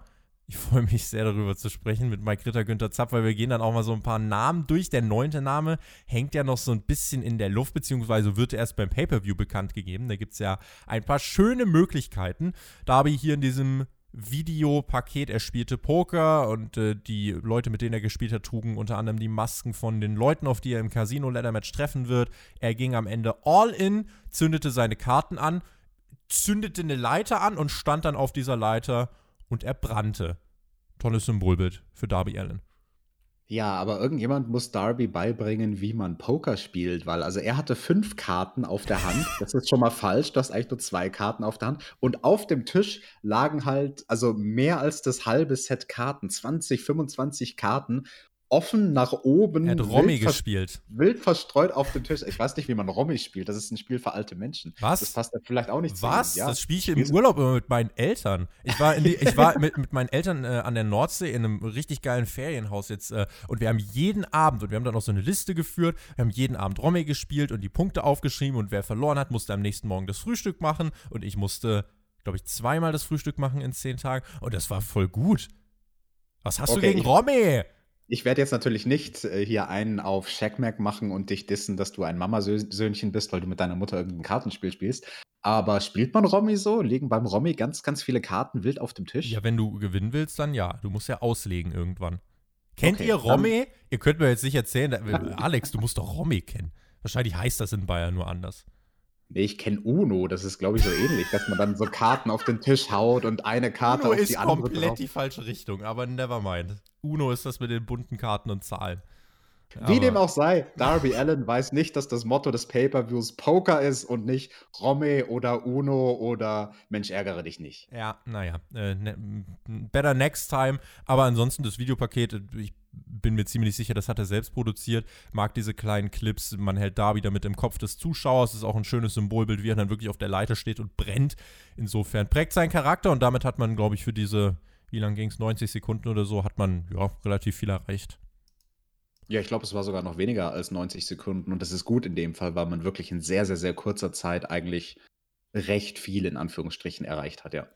ich freue mich sehr darüber zu sprechen mit Mike Ritter, Günther Zapp, weil wir gehen dann auch mal so ein paar Namen durch. Der neunte Name hängt ja noch so ein bisschen in der Luft, beziehungsweise wird erst beim Pay-Per-View bekannt gegeben. Da gibt es ja ein paar schöne Möglichkeiten. Da habe ich hier in diesem Videopaket, er spielte Poker und äh, die Leute, mit denen er gespielt hat, trugen unter anderem die Masken von den Leuten, auf die er im Casino Ladder Match treffen wird. Er ging am Ende all in, zündete seine Karten an, zündete eine Leiter an und stand dann auf dieser Leiter und er brannte. Tolles Symbolbild für Darby Allen. Ja, aber irgendjemand muss Darby beibringen, wie man Poker spielt, weil also er hatte fünf Karten auf der Hand. Das ist schon mal falsch. Du hast eigentlich nur zwei Karten auf der Hand. Und auf dem Tisch lagen halt also mehr als das halbe Set Karten, 20, 25 Karten. Offen nach oben. Er hat Romy gespielt. Wild verstreut auf dem Tisch. Ich weiß nicht, wie man Romy spielt. Das ist ein Spiel für alte Menschen. Was? Das passt da vielleicht auch nicht Was? zu. Ja. Das spiele ich im Urlaub immer mit meinen Eltern. Ich war, die, ich war mit, mit meinen Eltern äh, an der Nordsee in einem richtig geilen Ferienhaus jetzt äh, und wir haben jeden Abend, und wir haben dann auch so eine Liste geführt, wir haben jeden Abend Romy gespielt und die Punkte aufgeschrieben und wer verloren hat, musste am nächsten Morgen das Frühstück machen und ich musste, glaube ich, zweimal das Frühstück machen in zehn Tagen und das war voll gut. Was hast okay, du gegen Romy? Ich werde jetzt natürlich nicht äh, hier einen auf Shackmack machen und dich dissen, dass du ein Mamasöhnchen bist, weil du mit deiner Mutter irgendein Kartenspiel spielst. Aber spielt man Romy so? Liegen beim Romy ganz, ganz viele Karten wild auf dem Tisch? Ja, wenn du gewinnen willst, dann ja. Du musst ja auslegen irgendwann. Kennt okay, ihr Romy? Ihr könnt mir jetzt nicht erzählen, Alex, du musst doch Romy kennen. Wahrscheinlich heißt das in Bayern nur anders. Nee, ich kenne Uno, das ist, glaube ich, so ähnlich, dass man dann so Karten auf den Tisch haut und eine Karte Uno auf die andere. Uno ist komplett die falsche Richtung, aber never mind. Uno ist das mit den bunten Karten und Zahlen. Wie dem auch sei, Darby Allen weiß nicht, dass das Motto des Pay-Per-Views Poker ist und nicht Romme oder Uno oder Mensch, ärgere dich nicht. Ja, naja, äh, ne, better next time. Aber ansonsten das Videopaket, ich bin mir ziemlich sicher, das hat er selbst produziert. Mag diese kleinen Clips. Man hält da wieder mit im Kopf des Zuschauers. Das ist auch ein schönes Symbolbild, wie er dann wirklich auf der Leiter steht und brennt. Insofern prägt sein Charakter und damit hat man, glaube ich, für diese, wie lang ging es, 90 Sekunden oder so, hat man ja relativ viel erreicht. Ja, ich glaube, es war sogar noch weniger als 90 Sekunden und das ist gut in dem Fall, weil man wirklich in sehr, sehr, sehr kurzer Zeit eigentlich recht viel in Anführungsstrichen erreicht hat, ja.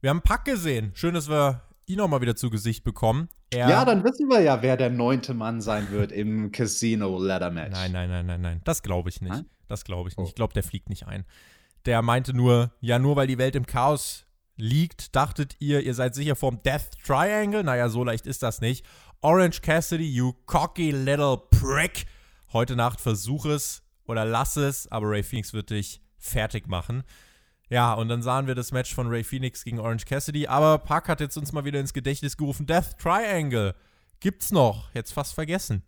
Wir haben Pack gesehen. Schön, dass wir ihn auch mal wieder zu Gesicht bekommen. Er ja, dann wissen wir ja, wer der neunte Mann sein wird im Casino Ladder Match. Nein, nein, nein, nein, nein. Das glaube ich nicht. Hm? Das glaube ich nicht. Oh. Ich glaube, der fliegt nicht ein. Der meinte nur, ja, nur weil die Welt im Chaos liegt, dachtet ihr, ihr seid sicher vorm Death Triangle? Naja, so leicht ist das nicht. Orange Cassidy, you cocky little prick. Heute Nacht versuch es oder lass es, aber Ray Phoenix wird dich fertig machen. Ja, und dann sahen wir das Match von Ray Phoenix gegen Orange Cassidy. Aber Park hat jetzt uns mal wieder ins Gedächtnis gerufen. Death Triangle. Gibt's noch. Jetzt fast vergessen.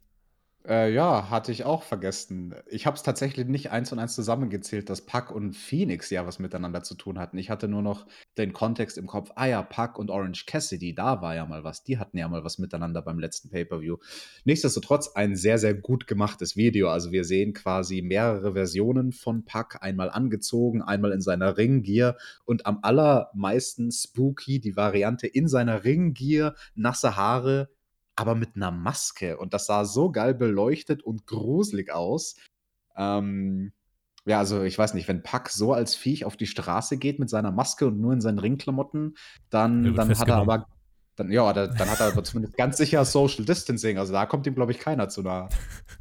Äh, ja, hatte ich auch vergessen. Ich habe es tatsächlich nicht eins und eins zusammengezählt, dass Puck und Phoenix ja was miteinander zu tun hatten. Ich hatte nur noch den Kontext im Kopf. Ah ja, Puck und Orange Cassidy, da war ja mal was. Die hatten ja mal was miteinander beim letzten Pay-Per-View. Nichtsdestotrotz ein sehr, sehr gut gemachtes Video. Also wir sehen quasi mehrere Versionen von Puck, einmal angezogen, einmal in seiner Ringgear und am allermeisten spooky die Variante in seiner Ringgear, nasse Haare, aber mit einer Maske. Und das sah so geil beleuchtet und gruselig aus. Ähm, ja, also ich weiß nicht, wenn Puck so als Viech auf die Straße geht mit seiner Maske und nur in seinen Ringklamotten, dann, dann hat er aber. Dann, ja, dann, dann hat er aber zumindest ganz sicher Social Distancing. Also da kommt ihm, glaube ich, keiner zu nah.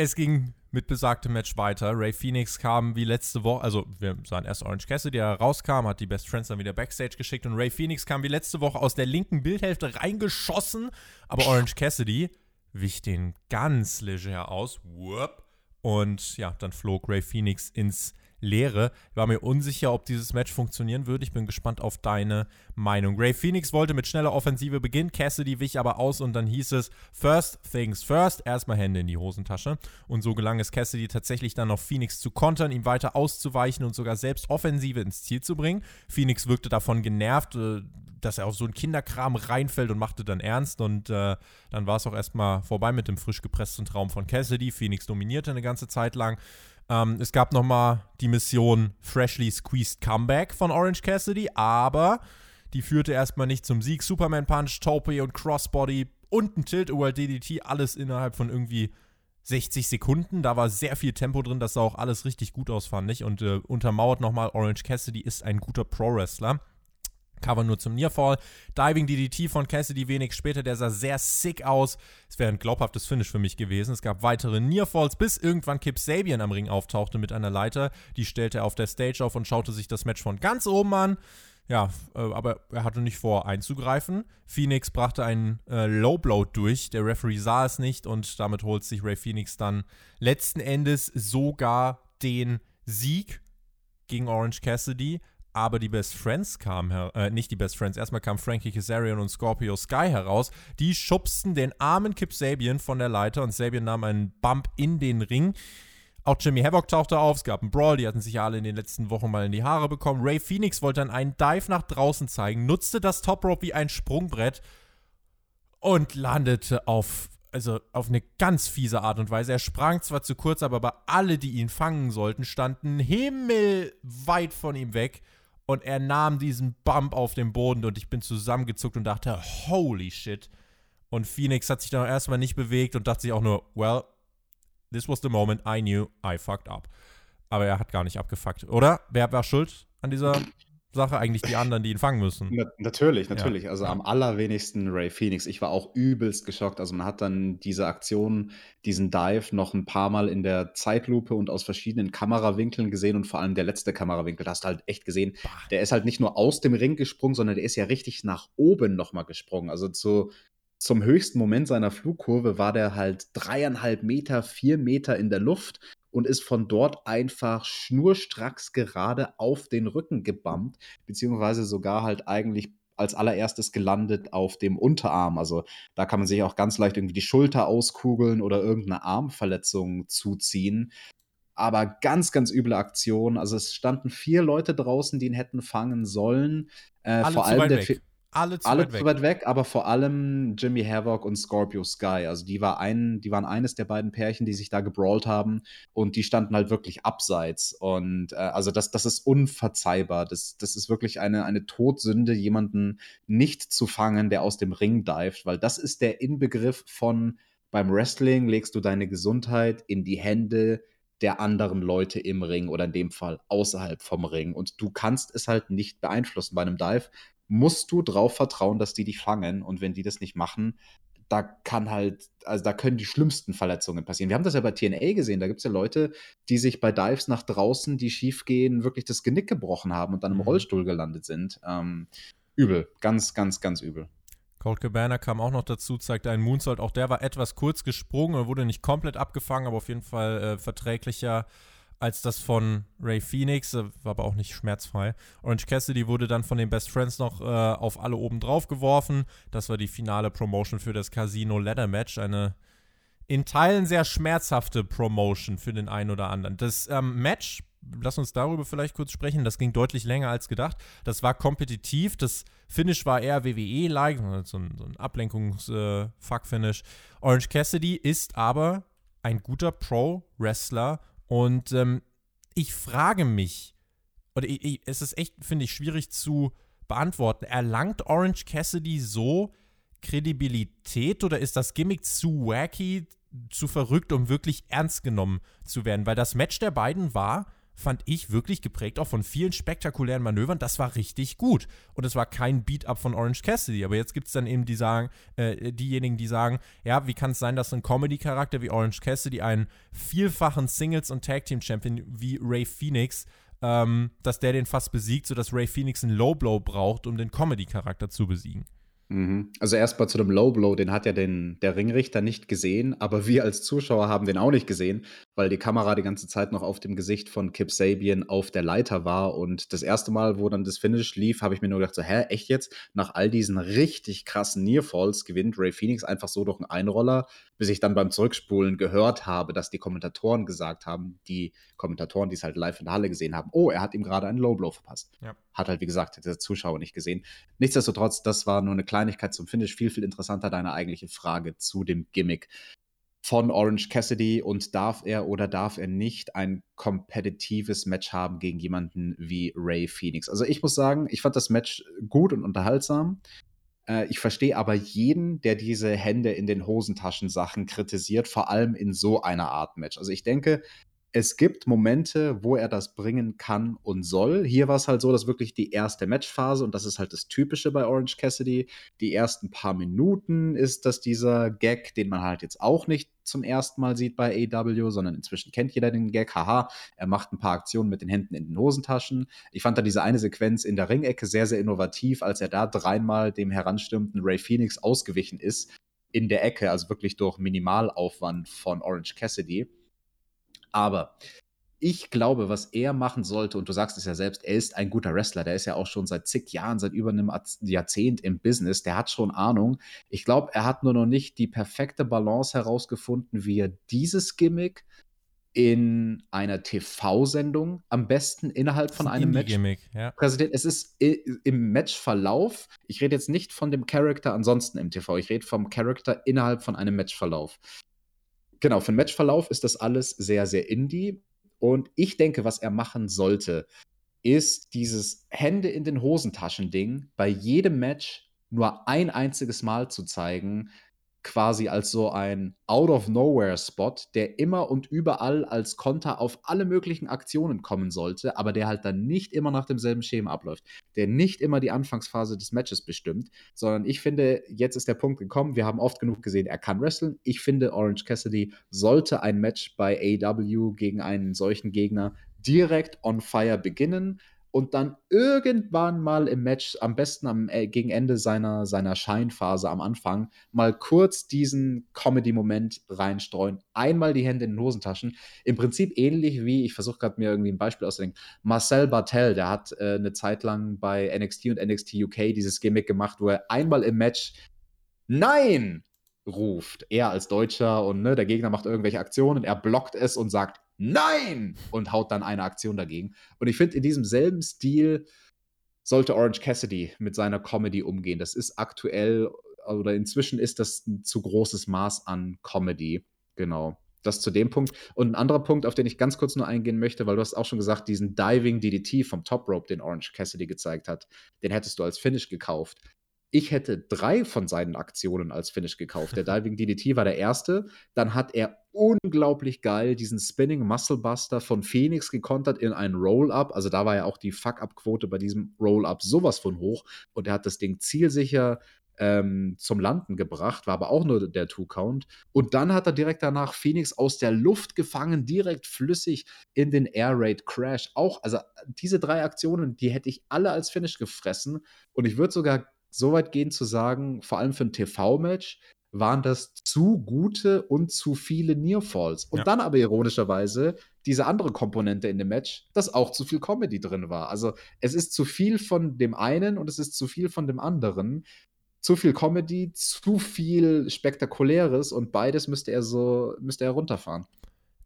Es ging mit besagtem Match weiter. Ray Phoenix kam wie letzte Woche, also wir sahen erst Orange Cassidy, der rauskam, hat die Best Friends dann wieder Backstage geschickt und Ray Phoenix kam wie letzte Woche aus der linken Bildhälfte reingeschossen, aber Orange Cassidy wich den ganz leger aus. Whoop. Und ja, dann flog Ray Phoenix ins Leere. Ich war mir unsicher, ob dieses Match funktionieren würde. Ich bin gespannt auf deine Meinung. Ray Phoenix wollte mit schneller Offensive beginnen, Cassidy wich aber aus und dann hieß es First things first, erstmal Hände in die Hosentasche. Und so gelang es Cassidy tatsächlich dann noch Phoenix zu kontern, ihm weiter auszuweichen und sogar selbst Offensive ins Ziel zu bringen. Phoenix wirkte davon genervt, äh, dass er auf so einen Kinderkram reinfällt und machte dann ernst und äh, dann war es auch erstmal vorbei mit dem frisch gepressten Traum von Cassidy. Phoenix dominierte eine ganze Zeit lang. Ähm, es gab nochmal die Mission Freshly Squeezed Comeback von Orange Cassidy, aber die führte erstmal nicht zum Sieg. Superman Punch, Tope und Crossbody und ein Tilt-Over DDT, alles innerhalb von irgendwie 60 Sekunden. Da war sehr viel Tempo drin, das sah auch alles richtig gut aus, fand ich. Und äh, untermauert nochmal, Orange Cassidy ist ein guter Pro-Wrestler. Cover nur zum Nearfall. Diving DDT von Cassidy wenig später, der sah sehr sick aus. Es wäre ein glaubhaftes Finish für mich gewesen. Es gab weitere Nearfalls, bis irgendwann Kip Sabian am Ring auftauchte mit einer Leiter. Die stellte er auf der Stage auf und schaute sich das Match von ganz oben an. Ja, äh, aber er hatte nicht vor einzugreifen. Phoenix brachte einen äh, Low Blow durch. Der Referee sah es nicht und damit holt sich Ray Phoenix dann letzten Endes sogar den Sieg gegen Orange Cassidy aber die Best Friends kamen, äh, nicht die Best Friends, erstmal kamen Frankie Kazarian und Scorpio Sky heraus. Die schubsten den armen Kip Sabian von der Leiter und Sabian nahm einen Bump in den Ring. Auch Jimmy Havoc tauchte auf, es gab einen Brawl, die hatten sich ja alle in den letzten Wochen mal in die Haare bekommen. Ray Phoenix wollte dann einen Dive nach draußen zeigen, nutzte das Top Rope wie ein Sprungbrett und landete auf also auf eine ganz fiese Art und Weise. Er sprang zwar zu kurz, aber alle, die ihn fangen sollten, standen himmelweit von ihm weg. Und er nahm diesen Bump auf den Boden und ich bin zusammengezuckt und dachte, holy shit. Und Phoenix hat sich dann erstmal nicht bewegt und dachte sich auch nur, well, this was the moment I knew I fucked up. Aber er hat gar nicht abgefuckt, oder? Wer war schuld an dieser Sache eigentlich die anderen, die ihn fangen müssen. Na, natürlich, natürlich. Ja. Also am allerwenigsten Ray Phoenix. Ich war auch übelst geschockt. Also man hat dann diese Aktion, diesen Dive noch ein paar Mal in der Zeitlupe und aus verschiedenen Kamerawinkeln gesehen und vor allem der letzte Kamerawinkel, da hast du halt echt gesehen, der ist halt nicht nur aus dem Ring gesprungen, sondern der ist ja richtig nach oben nochmal gesprungen. Also zu, zum höchsten Moment seiner Flugkurve war der halt dreieinhalb Meter, vier Meter in der Luft und ist von dort einfach schnurstracks gerade auf den Rücken gebammt, beziehungsweise sogar halt eigentlich als allererstes gelandet auf dem Unterarm. Also da kann man sich auch ganz leicht irgendwie die Schulter auskugeln oder irgendeine Armverletzung zuziehen. Aber ganz, ganz üble Aktion. Also es standen vier Leute draußen, die ihn hätten fangen sollen. Äh, vor allem der, alle zu, alle weit, zu weg. weit weg, aber vor allem Jimmy Havoc und Scorpio Sky. Also die, war ein, die waren eines der beiden Pärchen, die sich da gebrawlt haben und die standen halt wirklich abseits. Und äh, also das, das ist unverzeihbar. Das, das ist wirklich eine, eine Todsünde, jemanden nicht zu fangen, der aus dem Ring dived, weil das ist der Inbegriff von beim Wrestling legst du deine Gesundheit in die Hände der anderen Leute im Ring oder in dem Fall außerhalb vom Ring. Und du kannst es halt nicht beeinflussen bei einem Dive, musst du drauf vertrauen, dass die dich fangen. Und wenn die das nicht machen, da kann halt, also da können die schlimmsten Verletzungen passieren. Wir haben das ja bei TNA gesehen. Da gibt es ja Leute, die sich bei Dives nach draußen, die schief gehen, wirklich das Genick gebrochen haben und dann im mhm. Rollstuhl gelandet sind. Ähm, übel. Ganz, ganz, ganz übel. Colt Cabana kam auch noch dazu, zeigte einen Moonsault. Auch der war etwas kurz gesprungen, wurde nicht komplett abgefangen, aber auf jeden Fall äh, verträglicher als das von Ray Phoenix, äh, war aber auch nicht schmerzfrei. Orange Cassidy wurde dann von den Best Friends noch äh, auf alle oben drauf geworfen. Das war die finale Promotion für das Casino Ladder Match. Eine in Teilen sehr schmerzhafte Promotion für den einen oder anderen. Das ähm, Match, lass uns darüber vielleicht kurz sprechen, das ging deutlich länger als gedacht. Das war kompetitiv, das Finish war eher WWE-like, so ein, so ein Ablenkungs-Fuck-Finish. Äh, Orange Cassidy ist aber ein guter Pro-Wrestler und ähm, ich frage mich, oder ich, ich, es ist echt, finde ich, schwierig zu beantworten. Erlangt Orange Cassidy so Kredibilität oder ist das Gimmick zu wacky, zu verrückt, um wirklich ernst genommen zu werden? Weil das Match der beiden war fand ich wirklich geprägt auch von vielen spektakulären Manövern. Das war richtig gut. Und es war kein Beat-up von Orange Cassidy. Aber jetzt gibt es dann eben die sagen, äh, diejenigen, die sagen, ja, wie kann es sein, dass ein Comedy-Charakter wie Orange Cassidy einen vielfachen Singles- und Tag-Team-Champion wie Ray Phoenix ähm, dass der den fast besiegt, sodass Ray Phoenix einen Low Blow braucht, um den Comedy-Charakter zu besiegen. Mhm. Also erstmal zu dem Low Blow, den hat ja den, der Ringrichter nicht gesehen, aber wir als Zuschauer haben den auch nicht gesehen, weil die Kamera die ganze Zeit noch auf dem Gesicht von Kip Sabian auf der Leiter war. Und das erste Mal, wo dann das Finish lief, habe ich mir nur gedacht, so, hä, echt jetzt? Nach all diesen richtig krassen Nearfalls gewinnt Ray Phoenix einfach so durch einen Einroller, bis ich dann beim Zurückspulen gehört habe, dass die Kommentatoren gesagt haben, die Kommentatoren, die es halt live in der Halle gesehen haben, oh, er hat ihm gerade einen Low Blow verpasst. Ja. Hat halt, wie gesagt, der Zuschauer nicht gesehen. Nichtsdestotrotz, das war nur eine Kleinigkeit zum Finish. Viel, viel interessanter deine eigentliche Frage zu dem Gimmick von Orange Cassidy und darf er oder darf er nicht ein kompetitives Match haben gegen jemanden wie Ray Phoenix? Also ich muss sagen, ich fand das Match gut und unterhaltsam. Äh, ich verstehe aber jeden, der diese Hände in den Hosentaschen Sachen kritisiert, vor allem in so einer Art Match. Also ich denke, es gibt Momente, wo er das bringen kann und soll. Hier war es halt so, dass wirklich die erste Matchphase, und das ist halt das Typische bei Orange Cassidy, die ersten paar Minuten ist das dieser Gag, den man halt jetzt auch nicht zum ersten Mal sieht bei AW, sondern inzwischen kennt jeder den Gag. Haha, er macht ein paar Aktionen mit den Händen in den Hosentaschen. Ich fand da diese eine Sequenz in der Ringecke sehr, sehr innovativ, als er da dreimal dem heranstürmenden Ray Phoenix ausgewichen ist in der Ecke, also wirklich durch Minimalaufwand von Orange Cassidy. Aber ich glaube, was er machen sollte, und du sagst es ja selbst, er ist ein guter Wrestler, der ist ja auch schon seit zig Jahren, seit über einem Jahrzehnt im Business, der hat schon Ahnung. Ich glaube, er hat nur noch nicht die perfekte Balance herausgefunden, wie er dieses Gimmick in einer TV-Sendung am besten innerhalb von ein einem Match ja. präsentiert. Es ist im Matchverlauf, ich rede jetzt nicht von dem Charakter ansonsten im TV, ich rede vom Charakter innerhalb von einem Matchverlauf. Genau, für den Matchverlauf ist das alles sehr, sehr indie. Und ich denke, was er machen sollte, ist dieses Hände in den Hosentaschen-Ding bei jedem Match nur ein einziges Mal zu zeigen, quasi als so ein Out-of-Nowhere-Spot, der immer und überall als Konter auf alle möglichen Aktionen kommen sollte, aber der halt dann nicht immer nach demselben Schema abläuft, der nicht immer die Anfangsphase des Matches bestimmt, sondern ich finde, jetzt ist der Punkt gekommen, wir haben oft genug gesehen, er kann wresteln. Ich finde, Orange Cassidy sollte ein Match bei AW gegen einen solchen Gegner direkt on fire beginnen und dann irgendwann mal im Match, am besten am, äh, gegen Ende seiner, seiner Scheinphase am Anfang, mal kurz diesen Comedy-Moment reinstreuen. Einmal die Hände in den Hosentaschen. Im Prinzip ähnlich wie, ich versuche gerade mir irgendwie ein Beispiel auszudenken, Marcel Bartel, der hat äh, eine Zeit lang bei NXT und NXT UK dieses Gimmick gemacht, wo er einmal im Match Nein ruft. Er als Deutscher und ne, der Gegner macht irgendwelche Aktionen, er blockt es und sagt Nein! Und haut dann eine Aktion dagegen. Und ich finde, in diesem selben Stil sollte Orange Cassidy mit seiner Comedy umgehen. Das ist aktuell oder inzwischen ist das ein zu großes Maß an Comedy. Genau. Das zu dem Punkt. Und ein anderer Punkt, auf den ich ganz kurz nur eingehen möchte, weil du hast auch schon gesagt, diesen Diving DDT vom Top Rope, den Orange Cassidy gezeigt hat, den hättest du als Finish gekauft. Ich hätte drei von seinen Aktionen als Finish gekauft. Der Diving DDT war der erste. Dann hat er unglaublich geil diesen Spinning Muscle Buster von Phoenix gekontert in einen Roll-Up. Also da war ja auch die Fuck-Up-Quote bei diesem Roll-Up sowas von hoch. Und er hat das Ding zielsicher ähm, zum Landen gebracht, war aber auch nur der Two-Count. Und dann hat er direkt danach Phoenix aus der Luft gefangen, direkt flüssig in den Air Raid Crash. Auch, also diese drei Aktionen, die hätte ich alle als Finish gefressen. Und ich würde sogar so weit gehen zu sagen, vor allem für ein TV-Match, waren das zu gute und zu viele Nearfalls. Und ja. dann aber ironischerweise diese andere Komponente in dem Match, dass auch zu viel Comedy drin war. Also es ist zu viel von dem einen und es ist zu viel von dem anderen. Zu viel Comedy, zu viel Spektakuläres und beides müsste er so, müsste er runterfahren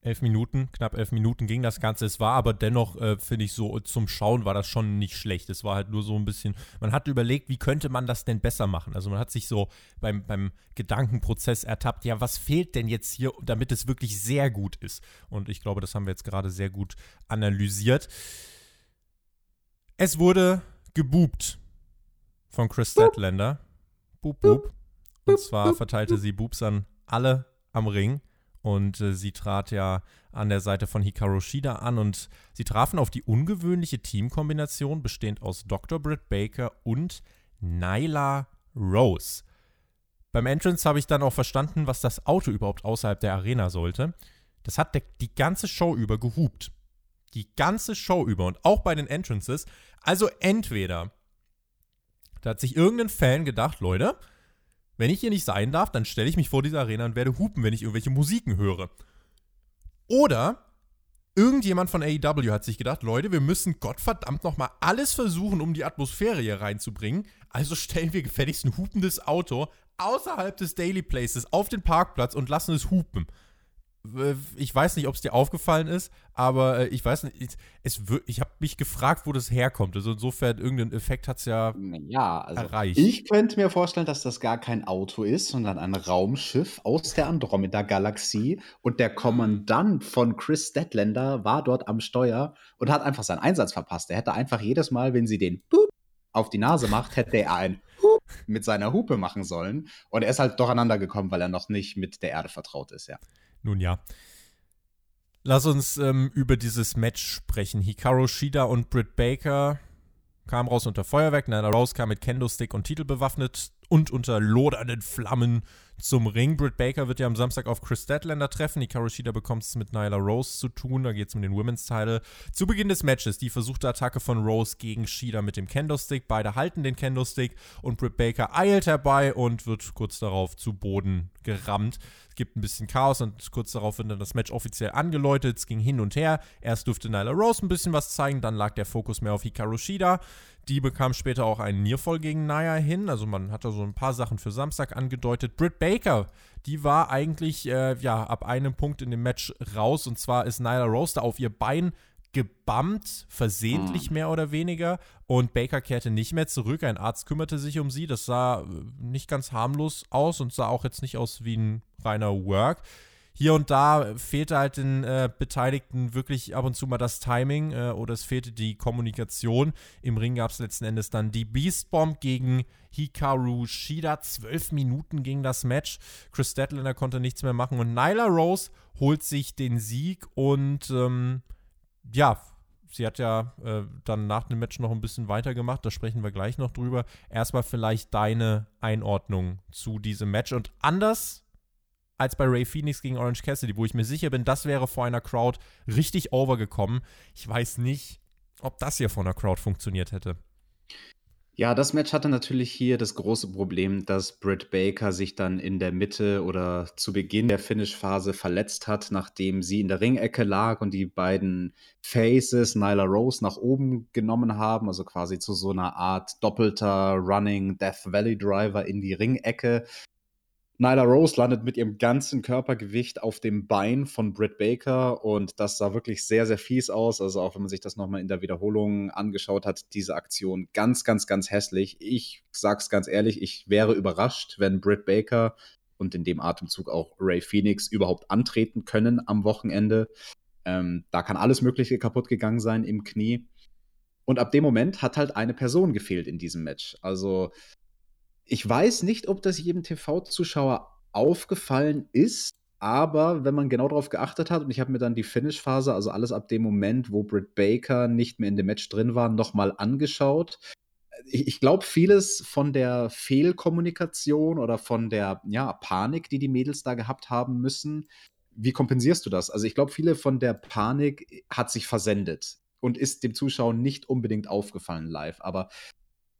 elf Minuten, knapp elf Minuten ging das Ganze. Es war aber dennoch, äh, finde ich, so zum Schauen war das schon nicht schlecht. Es war halt nur so ein bisschen, man hat überlegt, wie könnte man das denn besser machen? Also man hat sich so beim, beim Gedankenprozess ertappt, ja, was fehlt denn jetzt hier, damit es wirklich sehr gut ist? Und ich glaube, das haben wir jetzt gerade sehr gut analysiert. Es wurde gebubt von Chris Statlander. Boop, boop. Und zwar verteilte sie Boobs an alle am Ring. Und äh, sie trat ja an der Seite von Hikaru Shida an und sie trafen auf die ungewöhnliche Teamkombination bestehend aus Dr. Britt Baker und Nyla Rose. Beim Entrance habe ich dann auch verstanden, was das Auto überhaupt außerhalb der Arena sollte. Das hat die ganze Show über gehupt. Die ganze Show über und auch bei den Entrances. Also entweder, da hat sich irgendein Fan gedacht, Leute, wenn ich hier nicht sein darf, dann stelle ich mich vor diese Arena und werde hupen, wenn ich irgendwelche Musiken höre. Oder irgendjemand von AEW hat sich gedacht, Leute, wir müssen Gottverdammt nochmal alles versuchen, um die Atmosphäre hier reinzubringen. Also stellen wir gefälligst ein hupendes Auto außerhalb des Daily Places auf den Parkplatz und lassen es hupen. Äh, ich weiß nicht, ob es dir aufgefallen ist, aber äh, ich weiß nicht, es, ich habe mich gefragt, wo das herkommt. Also insofern, irgendeinen Effekt hat es ja, ja also erreicht. Ich könnte mir vorstellen, dass das gar kein Auto ist, sondern ein Raumschiff aus der Andromeda-Galaxie. Und der Kommandant von Chris Statlander war dort am Steuer und hat einfach seinen Einsatz verpasst. Er hätte einfach jedes Mal, wenn sie den Boop auf die Nase macht, hätte er ein Hup mit seiner Hupe machen sollen. Und er ist halt durcheinander gekommen, weil er noch nicht mit der Erde vertraut ist, ja. Nun ja. Lass uns ähm, über dieses Match sprechen. Hikaru Shida und Britt Baker kamen raus unter Feuerwerk. Nana Rose kam mit Kendo-Stick und Titel bewaffnet und unter lodernden Flammen zum Ring. Britt Baker wird ja am Samstag auf Chris Statlander treffen. Hikaru Shida bekommt es mit Nyla Rose zu tun. Da geht es um den Women's Title. Zu Beginn des Matches die versuchte Attacke von Rose gegen Shida mit dem Kendo-Stick. Beide halten den Kendo-Stick und Britt Baker eilt herbei und wird kurz darauf zu Boden gerammt. Es gibt ein bisschen Chaos und kurz darauf wird dann das Match offiziell angeläutet. Es ging hin und her. Erst durfte Nyla Rose ein bisschen was zeigen, dann lag der Fokus mehr auf Hikaru Shida. Die bekam später auch einen Nearfall gegen Naya hin. Also man hat da so ein paar Sachen für Samstag angedeutet. Britt Baker, die war eigentlich äh, ja ab einem Punkt in dem Match raus. Und zwar ist Nyla Rose da auf ihr Bein gebammt, versehentlich mhm. mehr oder weniger. Und Baker kehrte nicht mehr zurück. Ein Arzt kümmerte sich um sie. Das sah äh, nicht ganz harmlos aus und sah auch jetzt nicht aus wie ein reiner Work. Hier und da fehlte halt den äh, Beteiligten wirklich ab und zu mal das Timing äh, oder es fehlte die Kommunikation. Im Ring gab es letzten Endes dann die Beast Bomb gegen Hikaru Shida. Zwölf Minuten ging das Match. Chris Statlander konnte nichts mehr machen und Nyla Rose holt sich den Sieg und ähm, ja, sie hat ja äh, dann nach dem Match noch ein bisschen weitergemacht, da sprechen wir gleich noch drüber. Erstmal vielleicht deine Einordnung zu diesem Match und anders als bei Ray Phoenix gegen Orange Cassidy, wo ich mir sicher bin, das wäre vor einer Crowd richtig overgekommen. Ich weiß nicht, ob das hier vor einer Crowd funktioniert hätte. Ja, das Match hatte natürlich hier das große Problem, dass Britt Baker sich dann in der Mitte oder zu Beginn der Finish-Phase verletzt hat, nachdem sie in der Ringecke lag und die beiden Faces Nyla Rose nach oben genommen haben, also quasi zu so einer Art doppelter Running Death Valley Driver in die Ringecke. Nyla Rose landet mit ihrem ganzen Körpergewicht auf dem Bein von Britt Baker und das sah wirklich sehr, sehr fies aus. Also auch wenn man sich das nochmal in der Wiederholung angeschaut hat, diese Aktion ganz, ganz, ganz hässlich. Ich sag's ganz ehrlich, ich wäre überrascht, wenn Britt Baker und in dem Atemzug auch Ray Phoenix überhaupt antreten können am Wochenende. Ähm, da kann alles Mögliche kaputt gegangen sein im Knie. Und ab dem Moment hat halt eine Person gefehlt in diesem Match. Also ich weiß nicht, ob das jedem TV-Zuschauer aufgefallen ist, aber wenn man genau darauf geachtet hat, und ich habe mir dann die Finish-Phase, also alles ab dem Moment, wo Britt Baker nicht mehr in dem Match drin war, nochmal angeschaut. Ich, ich glaube, vieles von der Fehlkommunikation oder von der ja, Panik, die die Mädels da gehabt haben müssen, wie kompensierst du das? Also ich glaube, viele von der Panik hat sich versendet und ist dem Zuschauer nicht unbedingt aufgefallen live. Aber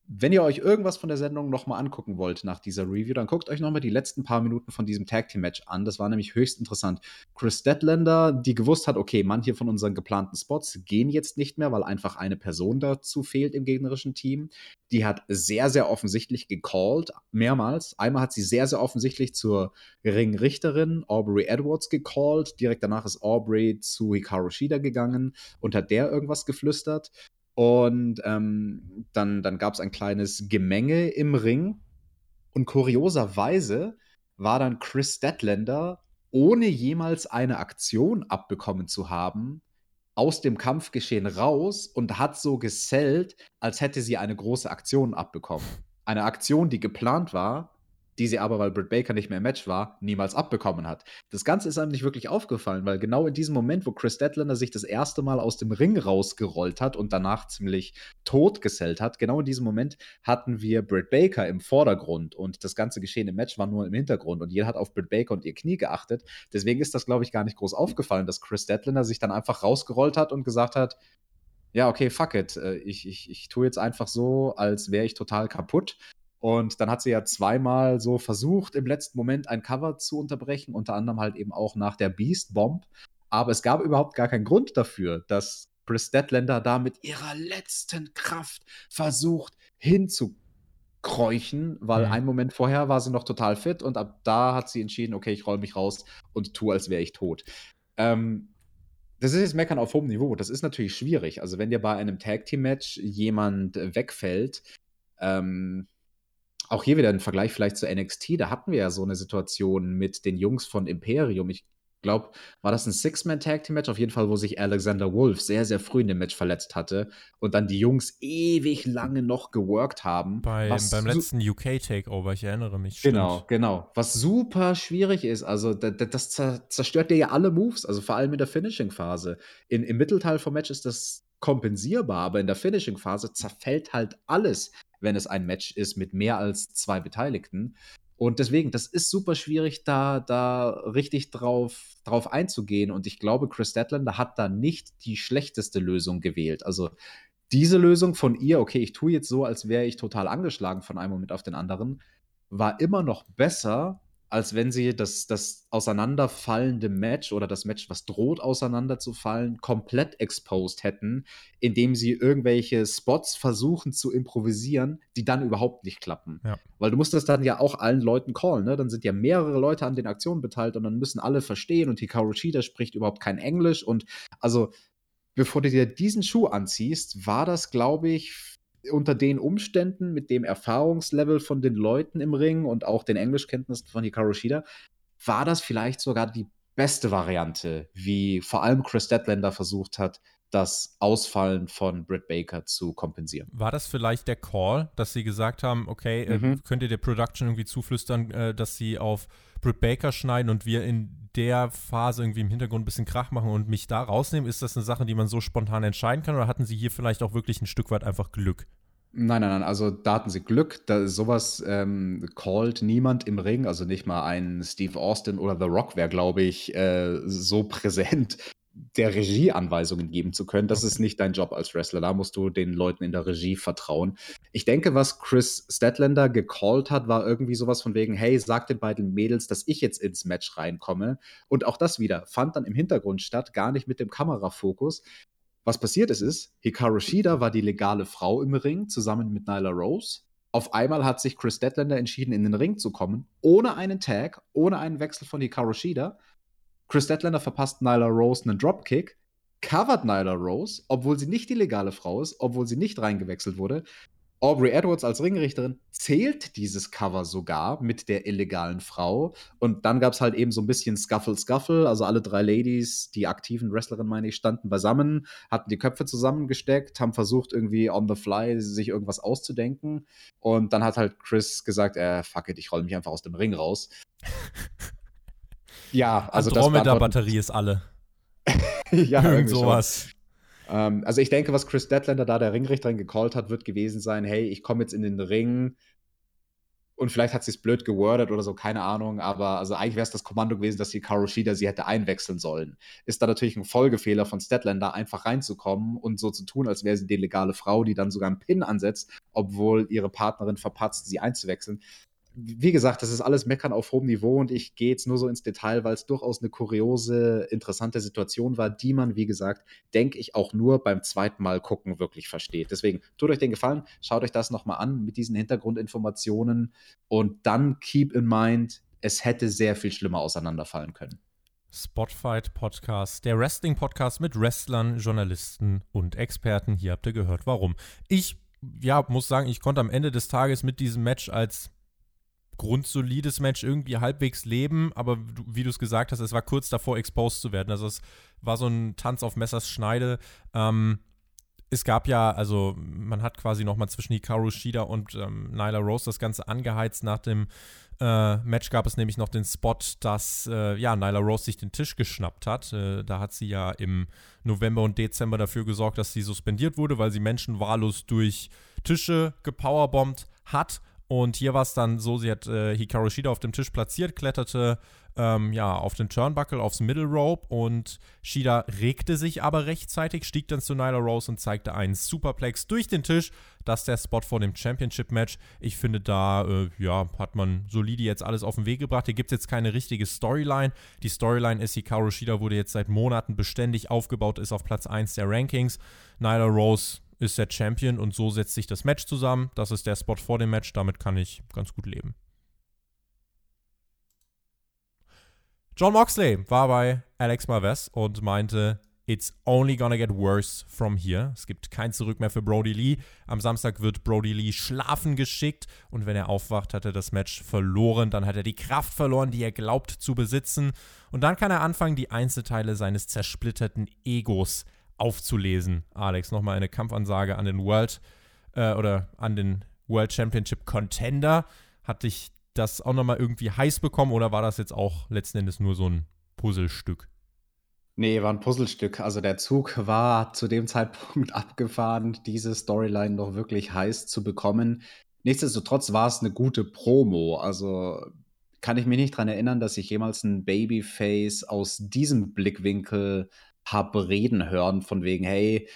wenn ihr euch irgendwas von der Sendung nochmal angucken wollt nach dieser Review, dann guckt euch nochmal die letzten paar Minuten von diesem Tag Team Match an. Das war nämlich höchst interessant. Chris Deadlander, die gewusst hat, okay, manche von unseren geplanten Spots gehen jetzt nicht mehr, weil einfach eine Person dazu fehlt im gegnerischen Team. Die hat sehr, sehr offensichtlich gecallt, mehrmals. Einmal hat sie sehr, sehr offensichtlich zur Ringrichterin Aubrey Edwards gecallt. Direkt danach ist Aubrey zu Hikaru Shida gegangen und hat der irgendwas geflüstert. Und ähm, dann, dann gab es ein kleines Gemenge im Ring. Und kurioserweise war dann Chris Statlander, ohne jemals eine Aktion abbekommen zu haben, aus dem Kampfgeschehen raus und hat so gesellt, als hätte sie eine große Aktion abbekommen. Eine Aktion, die geplant war, die sie aber, weil Britt Baker nicht mehr im Match war, niemals abbekommen hat. Das Ganze ist einem nicht wirklich aufgefallen, weil genau in diesem Moment, wo Chris Deadlander sich das erste Mal aus dem Ring rausgerollt hat und danach ziemlich totgesellt hat, genau in diesem Moment hatten wir Britt Baker im Vordergrund und das ganze Geschehen im Match war nur im Hintergrund und jeder hat auf Britt Baker und ihr Knie geachtet. Deswegen ist das, glaube ich, gar nicht groß aufgefallen, dass Chris Deadlander sich dann einfach rausgerollt hat und gesagt hat, ja, okay, fuck it. Äh, ich, ich, ich tue jetzt einfach so, als wäre ich total kaputt und dann hat sie ja zweimal so versucht, im letzten Moment ein Cover zu unterbrechen, unter anderem halt eben auch nach der Beast Bomb. Aber es gab überhaupt gar keinen Grund dafür, dass Chris Deadlander da mit ihrer letzten Kraft versucht hinzukräuchen, weil mhm. einen Moment vorher war sie noch total fit und ab da hat sie entschieden, okay, ich roll mich raus und tue, als wäre ich tot. Ähm, das ist jetzt Meckern auf hohem Niveau. Das ist natürlich schwierig. Also, wenn dir bei einem Tag Team Match jemand wegfällt, ähm, auch hier wieder ein Vergleich vielleicht zu NXT. Da hatten wir ja so eine Situation mit den Jungs von Imperium. Ich glaube, war das ein Six-Man-Tag-Team-Match? Auf jeden Fall, wo sich Alexander Wolf sehr, sehr früh in dem Match verletzt hatte und dann die Jungs ewig lange noch geworkt haben. Bei, beim letzten UK-Takeover, ich erinnere mich. Genau, stimmt. genau. Was super schwierig ist. Also, das, das zerstört dir ja alle Moves, also vor allem in der Finishing-Phase. Im Mittelteil vom Match ist das kompensierbar, aber in der Finishing-Phase zerfällt halt alles wenn es ein Match ist mit mehr als zwei Beteiligten. Und deswegen, das ist super schwierig, da, da richtig drauf, drauf einzugehen. Und ich glaube, Chris Statlander hat da nicht die schlechteste Lösung gewählt. Also diese Lösung von ihr, okay, ich tue jetzt so, als wäre ich total angeschlagen von einem Moment auf den anderen, war immer noch besser, als wenn sie das, das auseinanderfallende Match oder das Match, was droht auseinanderzufallen, komplett exposed hätten, indem sie irgendwelche Spots versuchen zu improvisieren, die dann überhaupt nicht klappen. Ja. Weil du musst das dann ja auch allen Leuten callen, ne? Dann sind ja mehrere Leute an den Aktionen beteiligt und dann müssen alle verstehen und Hikaru Shida spricht überhaupt kein Englisch und also bevor du dir diesen Schuh anziehst, war das, glaube ich, unter den Umständen, mit dem Erfahrungslevel von den Leuten im Ring und auch den Englischkenntnissen von Hikaru Shida, war das vielleicht sogar die beste Variante, wie vor allem Chris Deadlander versucht hat, das Ausfallen von Britt Baker zu kompensieren. War das vielleicht der Call, dass sie gesagt haben, okay, äh, mhm. äh, könnt ihr der Production irgendwie zuflüstern, äh, dass sie auf Britt Baker schneiden und wir in der Phase irgendwie im Hintergrund ein bisschen Krach machen und mich da rausnehmen? Ist das eine Sache, die man so spontan entscheiden kann oder hatten sie hier vielleicht auch wirklich ein Stück weit einfach Glück? Nein, nein, nein, also da hatten sie Glück. Da, sowas ähm, called niemand im Ring, also nicht mal ein Steve Austin oder The Rock wäre, glaube ich, äh, so präsent, der Regie Anweisungen geben zu können. Das okay. ist nicht dein Job als Wrestler. Da musst du den Leuten in der Regie vertrauen. Ich denke, was Chris Statlander gecallt hat, war irgendwie sowas von wegen, hey, sag den beiden Mädels, dass ich jetzt ins Match reinkomme. Und auch das wieder fand dann im Hintergrund statt, gar nicht mit dem Kamerafokus. Was passiert ist, ist, Hikaru Shida war die legale Frau im Ring zusammen mit Nyla Rose. Auf einmal hat sich Chris Statlander entschieden, in den Ring zu kommen, ohne einen Tag, ohne einen Wechsel von Hikaru Shida Chris Statlander verpasst Nyla Rose einen Dropkick, covert Nyla Rose, obwohl sie nicht die legale Frau ist, obwohl sie nicht reingewechselt wurde. Aubrey Edwards als Ringrichterin zählt dieses Cover sogar mit der illegalen Frau. Und dann gab es halt eben so ein bisschen Scuffle Scuffle. Also alle drei Ladies, die aktiven Wrestlerinnen, meine ich, standen beisammen, hatten die Köpfe zusammengesteckt, haben versucht, irgendwie on the fly sich irgendwas auszudenken. Und dann hat halt Chris gesagt, äh, fuck it, ich roll mich einfach aus dem Ring raus. Ja, also Andromeda-Batterie ist alle. ja, irgend sowas. Ähm, also ich denke, was Chris Deadlander da der Ringrichterin gecallt hat, wird gewesen sein, hey, ich komme jetzt in den Ring. Und vielleicht hat sie es blöd gewordet oder so, keine Ahnung, aber also eigentlich wäre es das Kommando gewesen, dass die Karoshida sie hätte einwechseln sollen. Ist da natürlich ein Folgefehler von Statlander, einfach reinzukommen und so zu tun, als wäre sie die legale Frau, die dann sogar einen Pin ansetzt, obwohl ihre Partnerin verpatzt, sie einzuwechseln wie gesagt, das ist alles Meckern auf hohem Niveau und ich gehe jetzt nur so ins Detail, weil es durchaus eine kuriose, interessante Situation war, die man, wie gesagt, denke ich auch nur beim zweiten Mal gucken wirklich versteht. Deswegen tut euch den Gefallen, schaut euch das nochmal an mit diesen Hintergrundinformationen und dann keep in mind, es hätte sehr viel schlimmer auseinanderfallen können. Spotfight Podcast, der Wrestling Podcast mit Wrestlern, Journalisten und Experten. Hier habt ihr gehört, warum. Ich ja, muss sagen, ich konnte am Ende des Tages mit diesem Match als grundsolides Match irgendwie halbwegs leben, aber wie du es gesagt hast, es war kurz davor, exposed zu werden. Also es war so ein Tanz auf Messers Schneide. Ähm, es gab ja, also man hat quasi nochmal zwischen Hikaru Shida und ähm, Nyla Rose das Ganze angeheizt. Nach dem äh, Match gab es nämlich noch den Spot, dass äh, ja, Nyla Rose sich den Tisch geschnappt hat. Äh, da hat sie ja im November und Dezember dafür gesorgt, dass sie suspendiert wurde, weil sie Menschen wahllos durch Tische gepowerbombt hat. Und hier war es dann so, sie hat äh, Hikaru Shida auf dem Tisch platziert, kletterte ähm, ja, auf den Turnbuckle, aufs Middle Rope und Shida regte sich aber rechtzeitig, stieg dann zu Nyla Rose und zeigte einen Superplex durch den Tisch. Das ist der Spot vor dem Championship-Match. Ich finde, da äh, ja, hat man solide jetzt alles auf den Weg gebracht. Hier gibt es jetzt keine richtige Storyline. Die Storyline ist, Hikaru Shida wurde jetzt seit Monaten beständig aufgebaut, ist auf Platz 1 der Rankings. Nyla Rose ist der Champion und so setzt sich das Match zusammen. Das ist der Spot vor dem Match, damit kann ich ganz gut leben. John Moxley war bei Alex Marvez und meinte, It's only gonna get worse from here. Es gibt kein Zurück mehr für Brody Lee. Am Samstag wird Brody Lee schlafen geschickt und wenn er aufwacht, hat er das Match verloren. Dann hat er die Kraft verloren, die er glaubt zu besitzen. Und dann kann er anfangen, die Einzelteile seines zersplitterten Egos aufzulesen. Alex, nochmal eine Kampfansage an den World äh, oder an den World Championship Contender. Hat dich das auch nochmal irgendwie heiß bekommen oder war das jetzt auch letzten Endes nur so ein Puzzlestück? Nee, war ein Puzzlestück. Also der Zug war zu dem Zeitpunkt abgefahren, diese Storyline noch wirklich heiß zu bekommen. Nichtsdestotrotz war es eine gute Promo. Also kann ich mich nicht daran erinnern, dass ich jemals ein Babyface aus diesem Blickwinkel habe reden hören, von wegen, hey,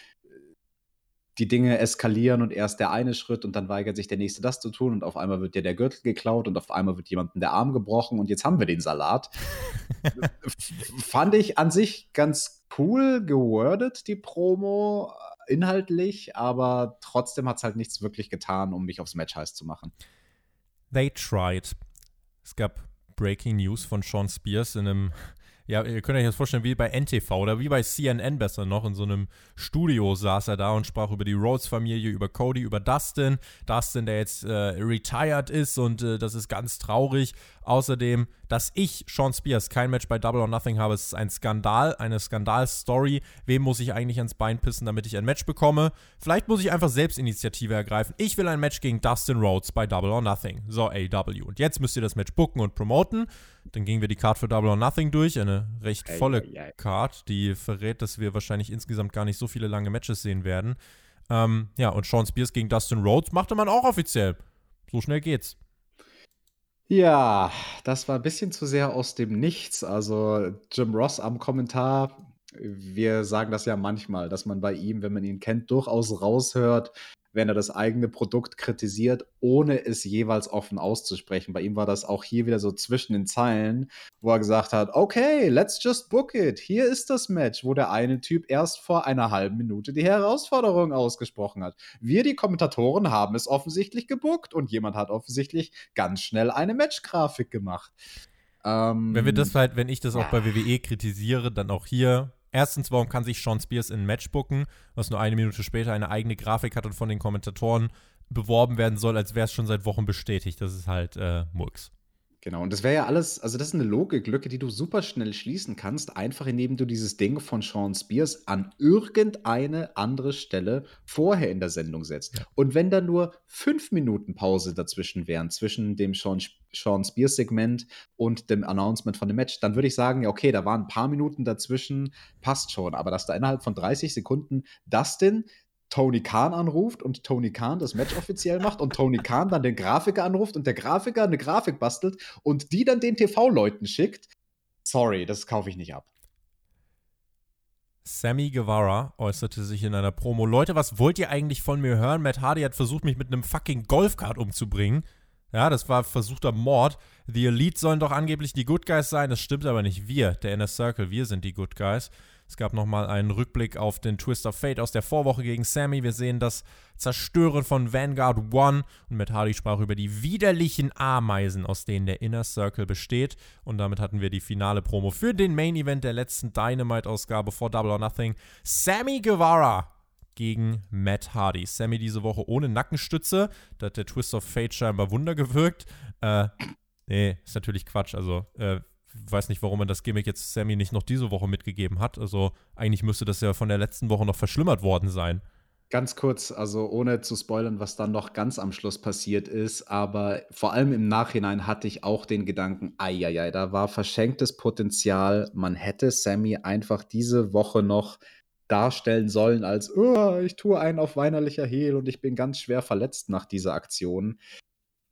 die Dinge eskalieren und erst der eine Schritt und dann weigert sich der nächste das zu tun und auf einmal wird dir der Gürtel geklaut und auf einmal wird jemandem der Arm gebrochen und jetzt haben wir den Salat. Fand ich an sich ganz cool gewordet, die Promo, äh, inhaltlich, aber trotzdem hat es halt nichts wirklich getan, um mich aufs Match heiß zu machen. They tried. Es gab Breaking News von Sean Spears in einem ja, ihr könnt euch das vorstellen, wie bei NTV oder wie bei CNN besser noch. In so einem Studio saß er da und sprach über die Rhodes-Familie, über Cody, über Dustin. Dustin, der jetzt äh, retired ist und äh, das ist ganz traurig. Außerdem, dass ich, Sean Spears, kein Match bei Double or Nothing habe, ist ein Skandal, eine Skandalstory. Wem muss ich eigentlich ans Bein pissen, damit ich ein Match bekomme? Vielleicht muss ich einfach Selbstinitiative ergreifen. Ich will ein Match gegen Dustin Rhodes bei Double or Nothing. So, AW. Und jetzt müsst ihr das Match booken und promoten. Dann gingen wir die Card für Double or Nothing durch. Eine recht volle ei, Card, die verrät, dass wir wahrscheinlich insgesamt gar nicht so viele lange Matches sehen werden. Ähm, ja, und Sean Spears gegen Dustin Rhodes machte man auch offiziell. So schnell geht's. Ja, das war ein bisschen zu sehr aus dem Nichts. Also Jim Ross am Kommentar. Wir sagen das ja manchmal, dass man bei ihm, wenn man ihn kennt, durchaus raushört, wenn er das eigene Produkt kritisiert, ohne es jeweils offen auszusprechen. Bei ihm war das auch hier wieder so zwischen den Zeilen, wo er gesagt hat, okay, let's just book it. Hier ist das Match, wo der eine Typ erst vor einer halben Minute die Herausforderung ausgesprochen hat. Wir, die Kommentatoren, haben es offensichtlich gebuckt und jemand hat offensichtlich ganz schnell eine Matchgrafik gemacht. Ähm, wenn wir das halt, wenn ich das auch bei WWE kritisiere, dann auch hier Erstens, warum kann sich Sean Spears in ein Match booken, was nur eine Minute später eine eigene Grafik hat und von den Kommentatoren beworben werden soll, als wäre es schon seit Wochen bestätigt. Das ist halt äh, Murks. Genau, und das wäre ja alles, also das ist eine Logiklücke, die du super schnell schließen kannst, einfach indem du dieses Ding von Sean Spears an irgendeine andere Stelle vorher in der Sendung setzt. Ja. Und wenn da nur fünf Minuten Pause dazwischen wären, zwischen dem Sean, Sean Spears-Segment und dem Announcement von dem Match, dann würde ich sagen, ja, okay, da waren ein paar Minuten dazwischen, passt schon. Aber dass da innerhalb von 30 Sekunden Dustin Tony Khan anruft und Tony Khan das Match offiziell macht und Tony Khan dann den Grafiker anruft und der Grafiker eine Grafik bastelt und die dann den TV-Leuten schickt. Sorry, das kaufe ich nicht ab. Sammy Guevara äußerte sich in einer Promo: Leute, was wollt ihr eigentlich von mir hören? Matt Hardy hat versucht, mich mit einem fucking Golfkart umzubringen. Ja, das war versuchter Mord. The Elite sollen doch angeblich die Good Guys sein. Das stimmt aber nicht. Wir, der Inner Circle, wir sind die Good Guys. Es gab nochmal einen Rückblick auf den Twist of Fate aus der Vorwoche gegen Sammy. Wir sehen das Zerstören von Vanguard One und Matt Hardy sprach über die widerlichen Ameisen, aus denen der Inner Circle besteht. Und damit hatten wir die finale Promo für den Main Event der letzten Dynamite-Ausgabe vor Double or Nothing. Sammy Guevara gegen Matt Hardy. Sammy diese Woche ohne Nackenstütze. Da hat der Twist of Fate scheinbar Wunder gewirkt. Äh, nee, ist natürlich Quatsch. Also, äh, weiß nicht, warum man das Gimmick jetzt Sammy nicht noch diese Woche mitgegeben hat. Also eigentlich müsste das ja von der letzten Woche noch verschlimmert worden sein. Ganz kurz, also ohne zu spoilern, was dann noch ganz am Schluss passiert ist, aber vor allem im Nachhinein hatte ich auch den Gedanken, eieiei, da war verschenktes Potenzial. Man hätte Sammy einfach diese Woche noch darstellen sollen als, oh, ich tue einen auf weinerlicher Heel und ich bin ganz schwer verletzt nach dieser Aktion.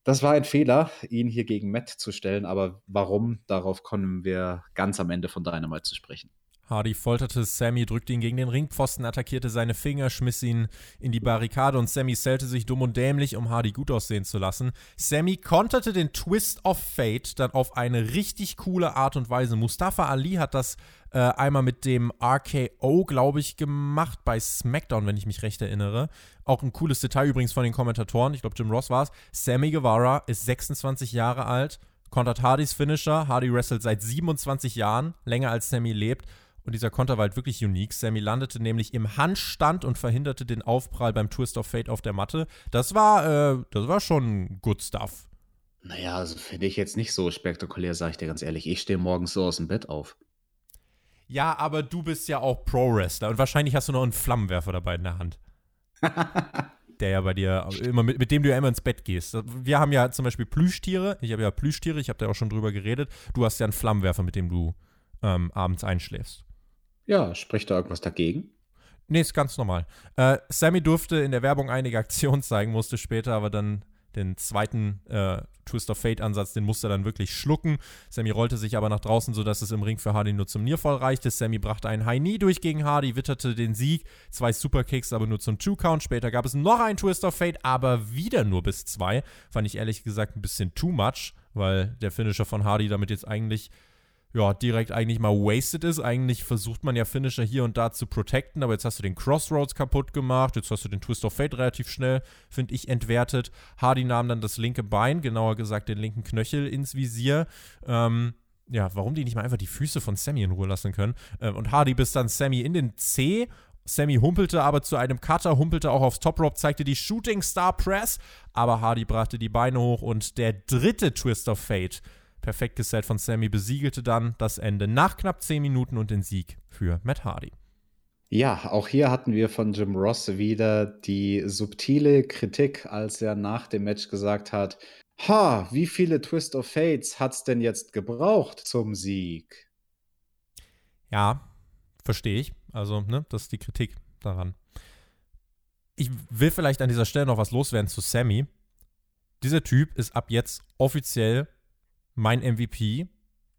Das war ein Fehler, ihn hier gegen Matt zu stellen, aber warum, darauf kommen wir ganz am Ende von Dynamite zu sprechen. Hardy folterte Sammy, drückte ihn gegen den Ringpfosten, attackierte seine Finger, schmiss ihn in die Barrikade und Sammy zählte sich dumm und dämlich, um Hardy gut aussehen zu lassen. Sammy konterte den Twist of Fate dann auf eine richtig coole Art und Weise. Mustafa Ali hat das äh, einmal mit dem RKO, glaube ich, gemacht bei SmackDown, wenn ich mich recht erinnere. Auch ein cooles Detail übrigens von den Kommentatoren. Ich glaube, Jim Ross war es. Sammy Guevara ist 26 Jahre alt, kontert Hardys Finisher. Hardy wrestelt seit 27 Jahren, länger als Sammy lebt und dieser Konter war halt wirklich unique. Sammy landete nämlich im Handstand und verhinderte den Aufprall beim Twist of Fate auf der Matte. Das war, äh, das war schon good stuff. Naja, also finde ich jetzt nicht so spektakulär, sage ich dir ganz ehrlich. Ich stehe morgens so aus dem Bett auf. Ja, aber du bist ja auch Pro-Wrestler und wahrscheinlich hast du noch einen Flammenwerfer dabei in der Hand. der ja bei dir immer mit, mit dem du ja immer ins Bett gehst. Wir haben ja zum Beispiel Plüschtiere. Ich habe ja Plüschtiere, ich habe da auch schon drüber geredet. Du hast ja einen Flammenwerfer, mit dem du ähm, abends einschläfst. Ja, spricht da irgendwas dagegen? Nee, ist ganz normal. Äh, Sammy durfte in der Werbung einige Aktionen zeigen, musste später aber dann den zweiten äh, Twist of Fate-Ansatz, den musste er dann wirklich schlucken. Sammy rollte sich aber nach draußen, sodass es im Ring für Hardy nur zum Nearfall reichte. Sammy brachte einen High Knee durch gegen Hardy, witterte den Sieg. Zwei Superkicks, aber nur zum Two-Count. Später gab es noch einen Twist of Fate, aber wieder nur bis zwei. Fand ich ehrlich gesagt ein bisschen too much, weil der Finisher von Hardy damit jetzt eigentlich ja, direkt eigentlich mal wasted ist. Eigentlich versucht man ja Finisher hier und da zu protecten, aber jetzt hast du den Crossroads kaputt gemacht, jetzt hast du den Twist of Fate relativ schnell, finde ich, entwertet. Hardy nahm dann das linke Bein, genauer gesagt den linken Knöchel ins Visier. Ähm, ja, warum die nicht mal einfach die Füße von Sammy in Ruhe lassen können. Ähm, und Hardy bis dann Sammy in den C. Sammy humpelte aber zu einem Cutter, humpelte auch aufs Top Rope, zeigte die Shooting Star Press, aber Hardy brachte die Beine hoch und der dritte Twist of Fate Perfekt gesellt von Sammy besiegelte dann das Ende nach knapp 10 Minuten und den Sieg für Matt Hardy. Ja, auch hier hatten wir von Jim Ross wieder die subtile Kritik, als er nach dem Match gesagt hat, ha, wie viele Twist of Fates hat's denn jetzt gebraucht zum Sieg? Ja, verstehe ich. Also, ne, das ist die Kritik daran. Ich will vielleicht an dieser Stelle noch was loswerden zu Sammy. Dieser Typ ist ab jetzt offiziell mein MVP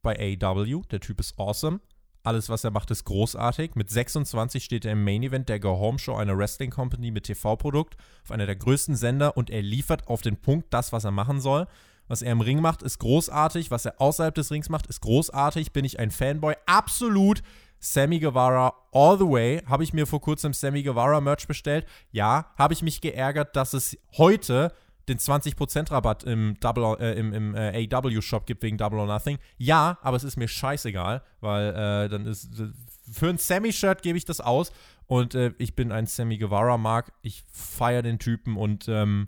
bei AEW. Der Typ ist awesome. Alles, was er macht, ist großartig. Mit 26 steht er im Main Event der Go Home Show, einer Wrestling Company mit TV-Produkt, auf einer der größten Sender und er liefert auf den Punkt das, was er machen soll. Was er im Ring macht, ist großartig. Was er außerhalb des Rings macht, ist großartig. Bin ich ein Fanboy? Absolut. Sammy Guevara all the way. Habe ich mir vor kurzem Sammy Guevara Merch bestellt? Ja. Habe ich mich geärgert, dass es heute den 20% Rabatt im, Double, äh, im, im äh, AW-Shop gibt wegen Double or Nothing. Ja, aber es ist mir scheißegal, weil äh, dann ist für ein Sammy-Shirt gebe ich das aus und äh, ich bin ein Sammy Guevara-Mark. Ich feiere den Typen und ähm,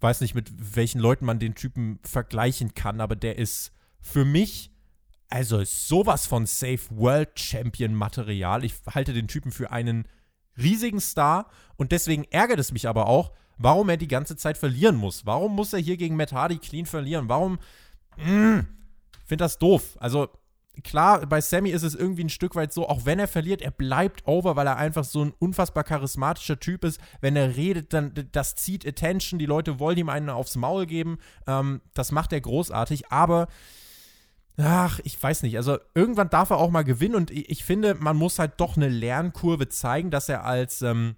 weiß nicht, mit welchen Leuten man den Typen vergleichen kann, aber der ist für mich also sowas von Safe World Champion Material. Ich halte den Typen für einen riesigen Star und deswegen ärgert es mich aber auch, warum er die ganze Zeit verlieren muss. Warum muss er hier gegen Matt Hardy clean verlieren? Warum? Mm, finde das doof. Also klar, bei Sammy ist es irgendwie ein Stück weit so, auch wenn er verliert, er bleibt over, weil er einfach so ein unfassbar charismatischer Typ ist. Wenn er redet, dann das zieht Attention, die Leute wollen ihm einen aufs Maul geben. Ähm, das macht er großartig, aber ach, ich weiß nicht. Also irgendwann darf er auch mal gewinnen und ich, ich finde, man muss halt doch eine Lernkurve zeigen, dass er als ähm,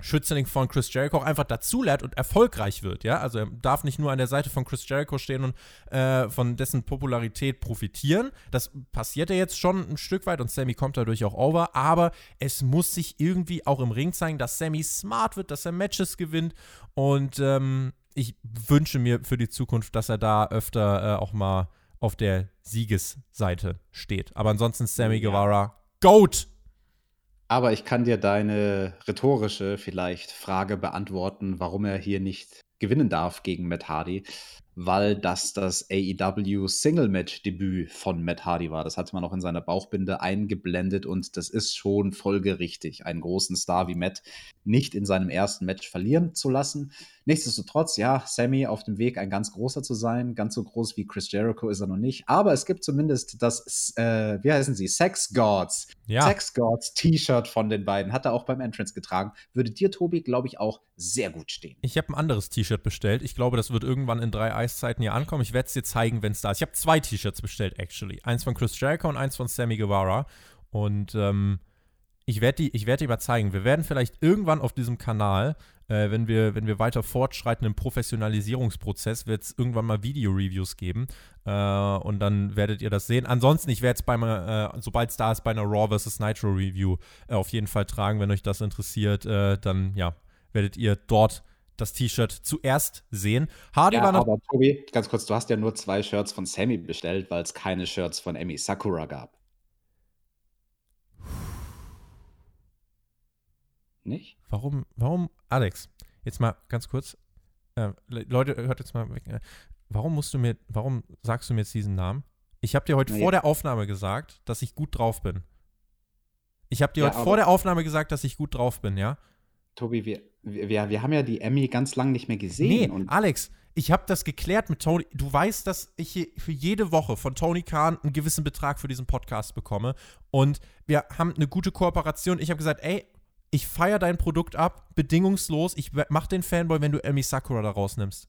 Schützling von Chris Jericho auch einfach dazulernt und erfolgreich wird, ja. Also er darf nicht nur an der Seite von Chris Jericho stehen und äh, von dessen Popularität profitieren. Das passiert ja jetzt schon ein Stück weit und Sammy kommt dadurch auch over, aber es muss sich irgendwie auch im Ring zeigen, dass Sammy smart wird, dass er Matches gewinnt und ähm, ich wünsche mir für die Zukunft, dass er da öfter äh, auch mal auf der Siegesseite steht. Aber ansonsten Sammy ja. Guevara, GOAT! Aber ich kann dir deine rhetorische vielleicht Frage beantworten, warum er hier nicht gewinnen darf gegen Matt Hardy, weil das das AEW Single Match Debüt von Matt Hardy war. Das hatte man auch in seiner Bauchbinde eingeblendet und das ist schon folgerichtig, einen großen Star wie Matt nicht in seinem ersten Match verlieren zu lassen. Nichtsdestotrotz, ja, Sammy auf dem Weg, ein ganz großer zu sein. Ganz so groß wie Chris Jericho ist er noch nicht. Aber es gibt zumindest das, äh, wie heißen sie? Sex Gods. Ja. Sex Gods T-Shirt von den beiden. Hat er auch beim Entrance getragen. Würde dir, Tobi, glaube ich, auch sehr gut stehen. Ich habe ein anderes T-Shirt bestellt. Ich glaube, das wird irgendwann in drei Eiszeiten hier ankommen. Ich werde es dir zeigen, wenn es da ist. Ich habe zwei T-Shirts bestellt, actually. Eins von Chris Jericho und eins von Sammy Guevara. Und ähm, ich werde die, werd die mal zeigen. Wir werden vielleicht irgendwann auf diesem Kanal äh, wenn, wir, wenn wir weiter fortschreiten im Professionalisierungsprozess, wird es irgendwann mal Video-Reviews geben. Äh, und dann werdet ihr das sehen. Ansonsten, ich werde es bei äh, sobald es da ist, bei einer Raw vs. Nitro Review äh, auf jeden Fall tragen. Wenn euch das interessiert, äh, dann ja, werdet ihr dort das T-Shirt zuerst sehen. Hardy ja, war noch. Aber Tobi, ganz kurz, du hast ja nur zwei Shirts von Sammy bestellt, weil es keine Shirts von Emi Sakura gab. Nicht? Warum, warum, Alex, jetzt mal ganz kurz, äh, Leute, hört jetzt mal weg. Äh, warum musst du mir, warum sagst du mir jetzt diesen Namen? Ich habe dir heute Na, vor ja. der Aufnahme gesagt, dass ich gut drauf bin. Ich habe dir ja, heute vor der Aufnahme gesagt, dass ich gut drauf bin, ja? Tobi, wir, wir, wir haben ja die Emmy ganz lang nicht mehr gesehen. Nee, Alex, ich habe das geklärt mit Tony. Du weißt, dass ich für jede Woche von Tony Khan einen gewissen Betrag für diesen Podcast bekomme. Und wir haben eine gute Kooperation. Ich habe gesagt, ey, ich feiere dein Produkt ab, bedingungslos. Ich mach den Fanboy, wenn du Emi Sakura da rausnimmst.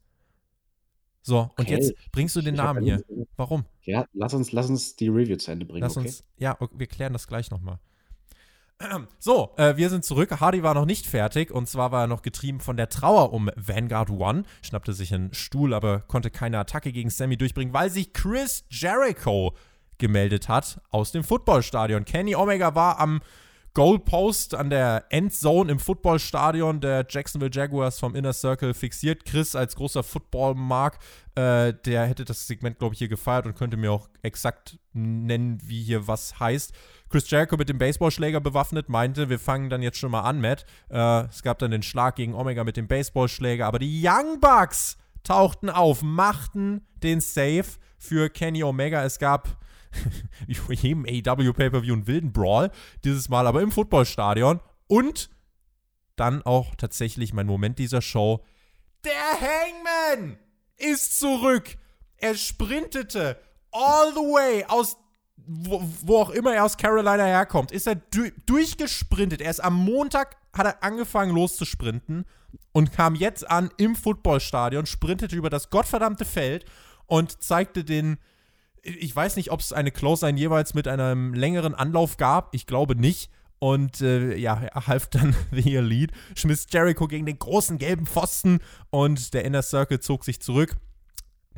So, und okay. jetzt bringst du den ich Namen hier. Warum? Ja, lass uns, lass uns die Review zu Ende bringen. Lass okay? uns, ja, wir klären das gleich nochmal. So, äh, wir sind zurück. Hardy war noch nicht fertig und zwar war er noch getrieben von der Trauer um Vanguard One, schnappte sich einen Stuhl, aber konnte keine Attacke gegen Sammy durchbringen, weil sich Chris Jericho gemeldet hat aus dem Footballstadion. Kenny Omega war am Goalpost an der Endzone im Footballstadion der Jacksonville Jaguars vom Inner Circle fixiert. Chris als großer Football-Mark, äh, der hätte das Segment, glaube ich, hier gefeiert und könnte mir auch exakt nennen, wie hier was heißt. Chris Jericho mit dem Baseballschläger bewaffnet meinte, wir fangen dann jetzt schon mal an, Matt. Äh, es gab dann den Schlag gegen Omega mit dem Baseballschläger, aber die Young Bucks tauchten auf, machten den Save für Kenny Omega. Es gab wie vor jedem AEW Pay-Per-View einen wilden Brawl, dieses Mal aber im Footballstadion und dann auch tatsächlich mein Moment dieser Show. Der Hangman ist zurück. Er sprintete all the way aus wo, wo, auch immer er aus Carolina herkommt, ist er du durchgesprintet. Er ist am Montag, hat er angefangen loszusprinten und kam jetzt an im Footballstadion, sprintete über das gottverdammte Feld und zeigte den ich weiß nicht, ob es eine Close-Line jeweils mit einem längeren Anlauf gab. Ich glaube nicht. Und äh, ja, er half dann The Elite, schmiss Jericho gegen den großen gelben Pfosten und der Inner Circle zog sich zurück.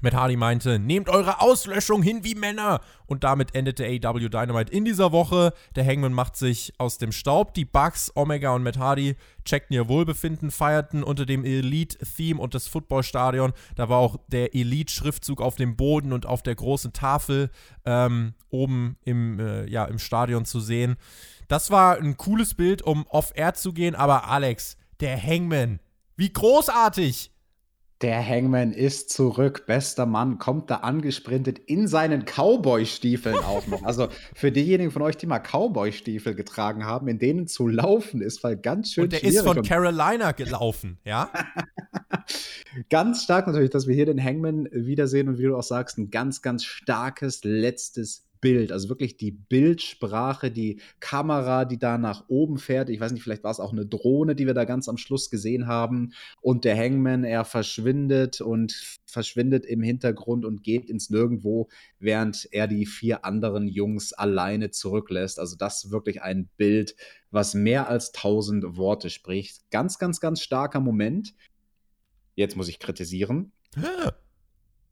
Matt Hardy meinte, nehmt eure Auslöschung hin wie Männer. Und damit endete AW Dynamite in dieser Woche. Der Hangman macht sich aus dem Staub. Die Bucks, Omega und Matt Hardy checkten ihr Wohlbefinden, feierten unter dem Elite-Theme und das Footballstadion. Da war auch der Elite-Schriftzug auf dem Boden und auf der großen Tafel ähm, oben im, äh, ja, im Stadion zu sehen. Das war ein cooles Bild, um off-air zu gehen. Aber Alex, der Hangman, wie großartig! Der Hangman ist zurück, bester Mann, kommt da angesprintet in seinen Cowboy-Stiefeln auch noch. Also für diejenigen von euch, die mal Cowboy-Stiefel getragen haben, in denen zu laufen ist, weil ganz schön Und der ist von Carolina gelaufen, ja? ganz stark natürlich, dass wir hier den Hangman wiedersehen und wie du auch sagst, ein ganz, ganz starkes letztes Bild, also wirklich die Bildsprache, die Kamera, die da nach oben fährt. Ich weiß nicht, vielleicht war es auch eine Drohne, die wir da ganz am Schluss gesehen haben. Und der Hangman, er verschwindet und verschwindet im Hintergrund und geht ins Nirgendwo, während er die vier anderen Jungs alleine zurücklässt. Also das ist wirklich ein Bild, was mehr als tausend Worte spricht. Ganz, ganz, ganz starker Moment. Jetzt muss ich kritisieren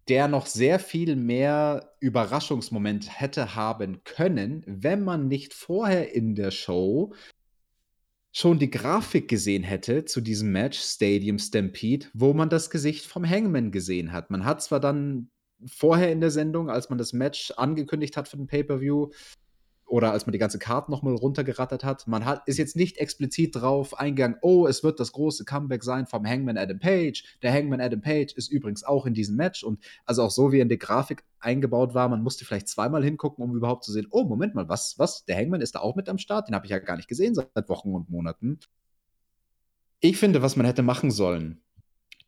der noch sehr viel mehr Überraschungsmoment hätte haben können, wenn man nicht vorher in der Show schon die Grafik gesehen hätte zu diesem Match Stadium Stampede, wo man das Gesicht vom Hangman gesehen hat. Man hat zwar dann vorher in der Sendung, als man das Match angekündigt hat für den Pay-per-View, oder als man die ganze Karte nochmal runtergerattert hat, man hat, ist jetzt nicht explizit drauf eingegangen, oh, es wird das große Comeback sein vom Hangman Adam Page. Der Hangman Adam Page ist übrigens auch in diesem Match und also auch so wie in die Grafik eingebaut war, man musste vielleicht zweimal hingucken, um überhaupt zu sehen, oh, Moment mal, was, was, der Hangman ist da auch mit am Start? Den habe ich ja gar nicht gesehen seit Wochen und Monaten. Ich finde, was man hätte machen sollen,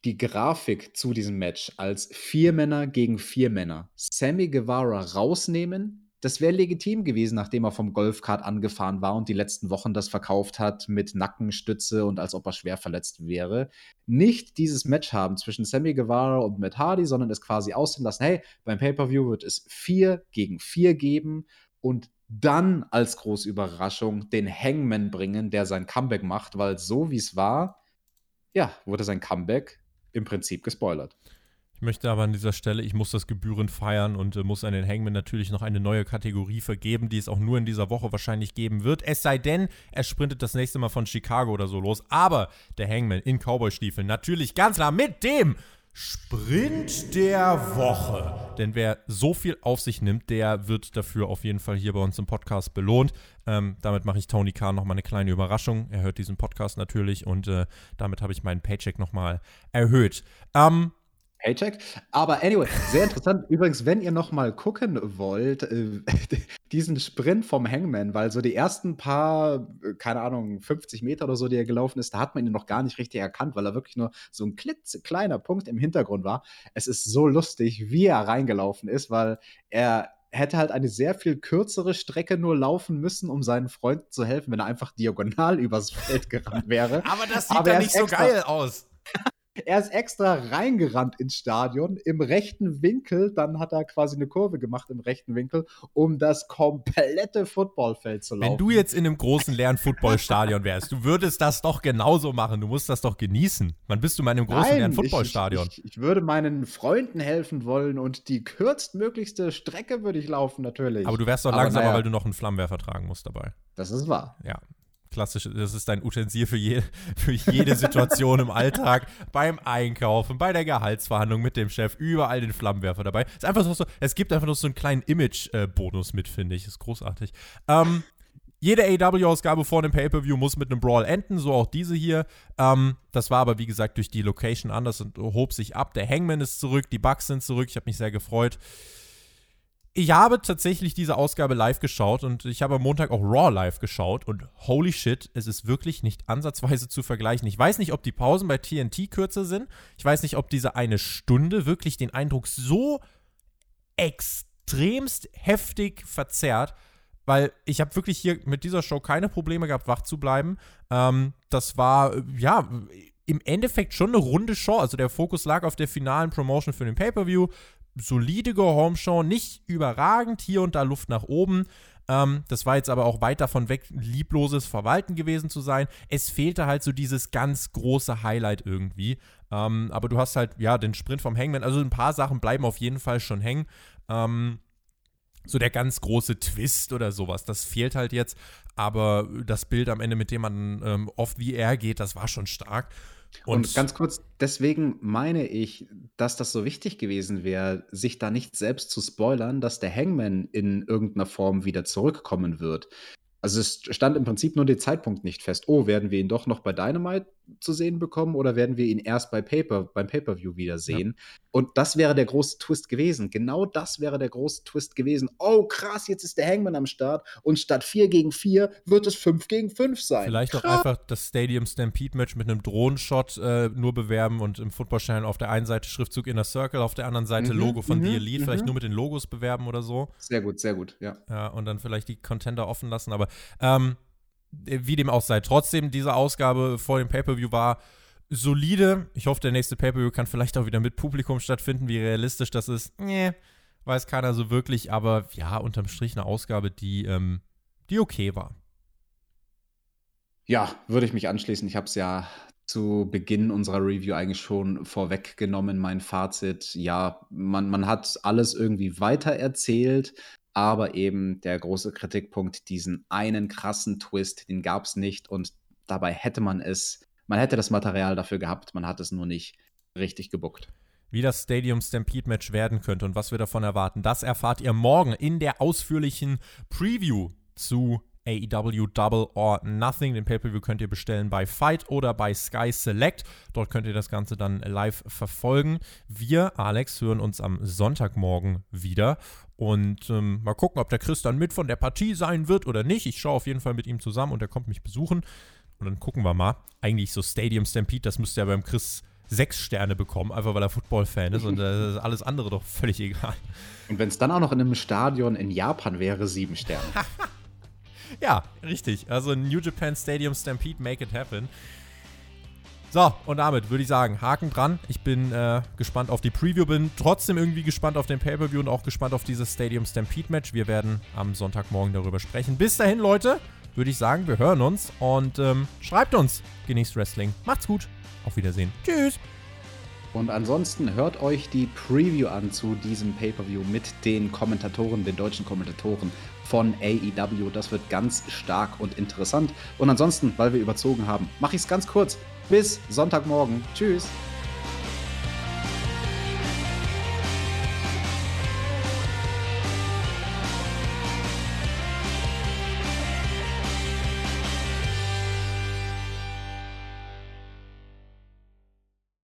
die Grafik zu diesem Match als vier Männer gegen vier Männer, Sammy Guevara rausnehmen, das wäre legitim gewesen, nachdem er vom Golfkart angefahren war und die letzten Wochen das verkauft hat mit Nackenstütze und als ob er schwer verletzt wäre. Nicht dieses Match haben zwischen Sammy Guevara und Matt Hardy, sondern es quasi aussehen lassen, hey, beim Pay-Per-View wird es vier gegen vier geben und dann als große Überraschung den Hangman bringen, der sein Comeback macht, weil so wie es war, ja, wurde sein Comeback im Prinzip gespoilert. Ich möchte aber an dieser Stelle, ich muss das Gebühren feiern und äh, muss an den Hangman natürlich noch eine neue Kategorie vergeben, die es auch nur in dieser Woche wahrscheinlich geben wird. Es sei denn, er sprintet das nächste Mal von Chicago oder so los. Aber der Hangman in Cowboy-Stiefeln natürlich ganz klar mit dem Sprint der Woche. Denn wer so viel auf sich nimmt, der wird dafür auf jeden Fall hier bei uns im Podcast belohnt. Ähm, damit mache ich Tony Khan nochmal eine kleine Überraschung. Er hört diesen Podcast natürlich und äh, damit habe ich meinen Paycheck nochmal erhöht. Ähm, Paycheck. Aber anyway, sehr interessant. Übrigens, wenn ihr noch mal gucken wollt, äh, diesen Sprint vom Hangman, weil so die ersten paar, äh, keine Ahnung, 50 Meter oder so, die er gelaufen ist, da hat man ihn noch gar nicht richtig erkannt, weil er wirklich nur so ein klitzekleiner Punkt im Hintergrund war. Es ist so lustig, wie er reingelaufen ist, weil er hätte halt eine sehr viel kürzere Strecke nur laufen müssen, um seinen Freunden zu helfen, wenn er einfach diagonal übers Feld gerannt wäre. Aber das sieht Aber ja nicht so geil aus. Er ist extra reingerannt ins Stadion im rechten Winkel. Dann hat er quasi eine Kurve gemacht im rechten Winkel, um das komplette Footballfeld zu laufen. Wenn du jetzt in einem großen leeren Footballstadion wärst, du würdest das doch genauso machen. Du musst das doch genießen. Wann bist du mal in einem großen Nein, leeren Footballstadion? Ich, ich, ich, würde meinen Freunden helfen wollen und die kürztmöglichste Strecke würde ich laufen, natürlich. Aber du wärst doch langsamer, naja. weil du noch einen Flammenwerfer tragen musst dabei. Das ist wahr. Ja, klassisch, das ist dein Utensil für, je, für jede Situation im Alltag, beim Einkaufen, bei der Gehaltsverhandlung mit dem Chef, überall den Flammenwerfer dabei. Es, ist einfach so, es gibt einfach noch so einen kleinen Image-Bonus mit, finde ich. Ist großartig. Ähm, jede AW-Ausgabe vor dem Pay-Per-View muss mit einem Brawl enden, so auch diese hier. Ähm, das war aber, wie gesagt, durch die Location anders und hob sich ab. Der Hangman ist zurück, die Bugs sind zurück. Ich habe mich sehr gefreut. Ich habe tatsächlich diese Ausgabe live geschaut und ich habe am Montag auch Raw live geschaut und holy shit, es ist wirklich nicht ansatzweise zu vergleichen. Ich weiß nicht, ob die Pausen bei TNT kürzer sind. Ich weiß nicht, ob diese eine Stunde wirklich den Eindruck so extremst heftig verzerrt, weil ich habe wirklich hier mit dieser Show keine Probleme gehabt, wach zu bleiben. Ähm, das war, ja, im Endeffekt schon eine runde Show. Also der Fokus lag auf der finalen Promotion für den Pay-Per-View solide Go-Home-Show, nicht überragend, hier und da Luft nach oben. Ähm, das war jetzt aber auch weit davon weg, liebloses Verwalten gewesen zu sein. Es fehlte halt so dieses ganz große Highlight irgendwie. Ähm, aber du hast halt, ja, den Sprint vom Hangman. Also ein paar Sachen bleiben auf jeden Fall schon hängen. Ähm, so der ganz große Twist oder sowas, das fehlt halt jetzt. Aber das Bild am Ende, mit dem man ähm, oft wie er geht, das war schon stark. Und, und, ganz kurz, deswegen meine ich, dass das so wichtig gewesen wäre, sich da nicht selbst zu spoilern, dass der Hangman in irgendeiner Form wieder zurückkommen wird. Also es stand im Prinzip nur der Zeitpunkt nicht fest. Oh, werden wir ihn doch noch bei Dynamite zu sehen bekommen oder werden wir ihn erst bei Paper, beim Pay-Per-View wiedersehen? Ja. Und das wäre der große Twist gewesen. Genau das wäre der große Twist gewesen. Oh, krass, jetzt ist der Hangman am Start und statt 4 gegen 4 wird es 5 gegen 5 sein. Vielleicht krass. auch einfach das Stadium Stampede Match mit einem Drohnenshot äh, nur bewerben und im Footballstadion auf der einen Seite Schriftzug Inner Circle, auf der anderen Seite mhm, Logo von The mhm, Elite, vielleicht mhm. nur mit den Logos bewerben oder so. Sehr gut, sehr gut, ja. Ja, und dann vielleicht die Contender offen lassen, aber ähm, wie dem auch sei. Trotzdem, diese Ausgabe vor dem Pay-Per-View war solide. Ich hoffe, der nächste Pay-Per-View kann vielleicht auch wieder mit Publikum stattfinden. Wie realistisch das ist, nee, weiß keiner so wirklich. Aber ja, unterm Strich eine Ausgabe, die, ähm, die okay war. Ja, würde ich mich anschließen. Ich habe es ja zu Beginn unserer Review eigentlich schon vorweggenommen, mein Fazit. Ja, man, man hat alles irgendwie weitererzählt, aber eben der große Kritikpunkt, diesen einen krassen Twist, den gab es nicht und dabei hätte man es, man hätte das Material dafür gehabt, man hat es nur nicht richtig gebuckt. Wie das Stadium Stampede Match werden könnte und was wir davon erwarten, das erfahrt ihr morgen in der ausführlichen Preview zu AEW Double or Nothing. Den Pay-Per-View könnt ihr bestellen bei Fight oder bei Sky Select. Dort könnt ihr das Ganze dann live verfolgen. Wir, Alex, hören uns am Sonntagmorgen wieder. Und ähm, mal gucken, ob der Chris dann mit von der Partie sein wird oder nicht. Ich schaue auf jeden Fall mit ihm zusammen und er kommt mich besuchen. Und dann gucken wir mal. Eigentlich so Stadium Stampede, das müsste ja beim Chris sechs Sterne bekommen, einfach weil er Football-Fan ist und äh, alles andere doch völlig egal. Und wenn es dann auch noch in einem Stadion in Japan wäre, sieben Sterne. Ja, richtig. Also New Japan Stadium Stampede, make it happen. So, und damit würde ich sagen, Haken dran. Ich bin äh, gespannt auf die Preview, bin trotzdem irgendwie gespannt auf den Pay-Per-View und auch gespannt auf dieses Stadium Stampede Match. Wir werden am Sonntagmorgen darüber sprechen. Bis dahin, Leute, würde ich sagen, wir hören uns und ähm, schreibt uns. Genießt Wrestling. Macht's gut. Auf Wiedersehen. Tschüss. Und ansonsten hört euch die Preview an zu diesem Pay-Per-View mit den Kommentatoren, den deutschen Kommentatoren von AEW. Das wird ganz stark und interessant. Und ansonsten, weil wir überzogen haben, mache ich es ganz kurz. Bis Sonntagmorgen. Tschüss.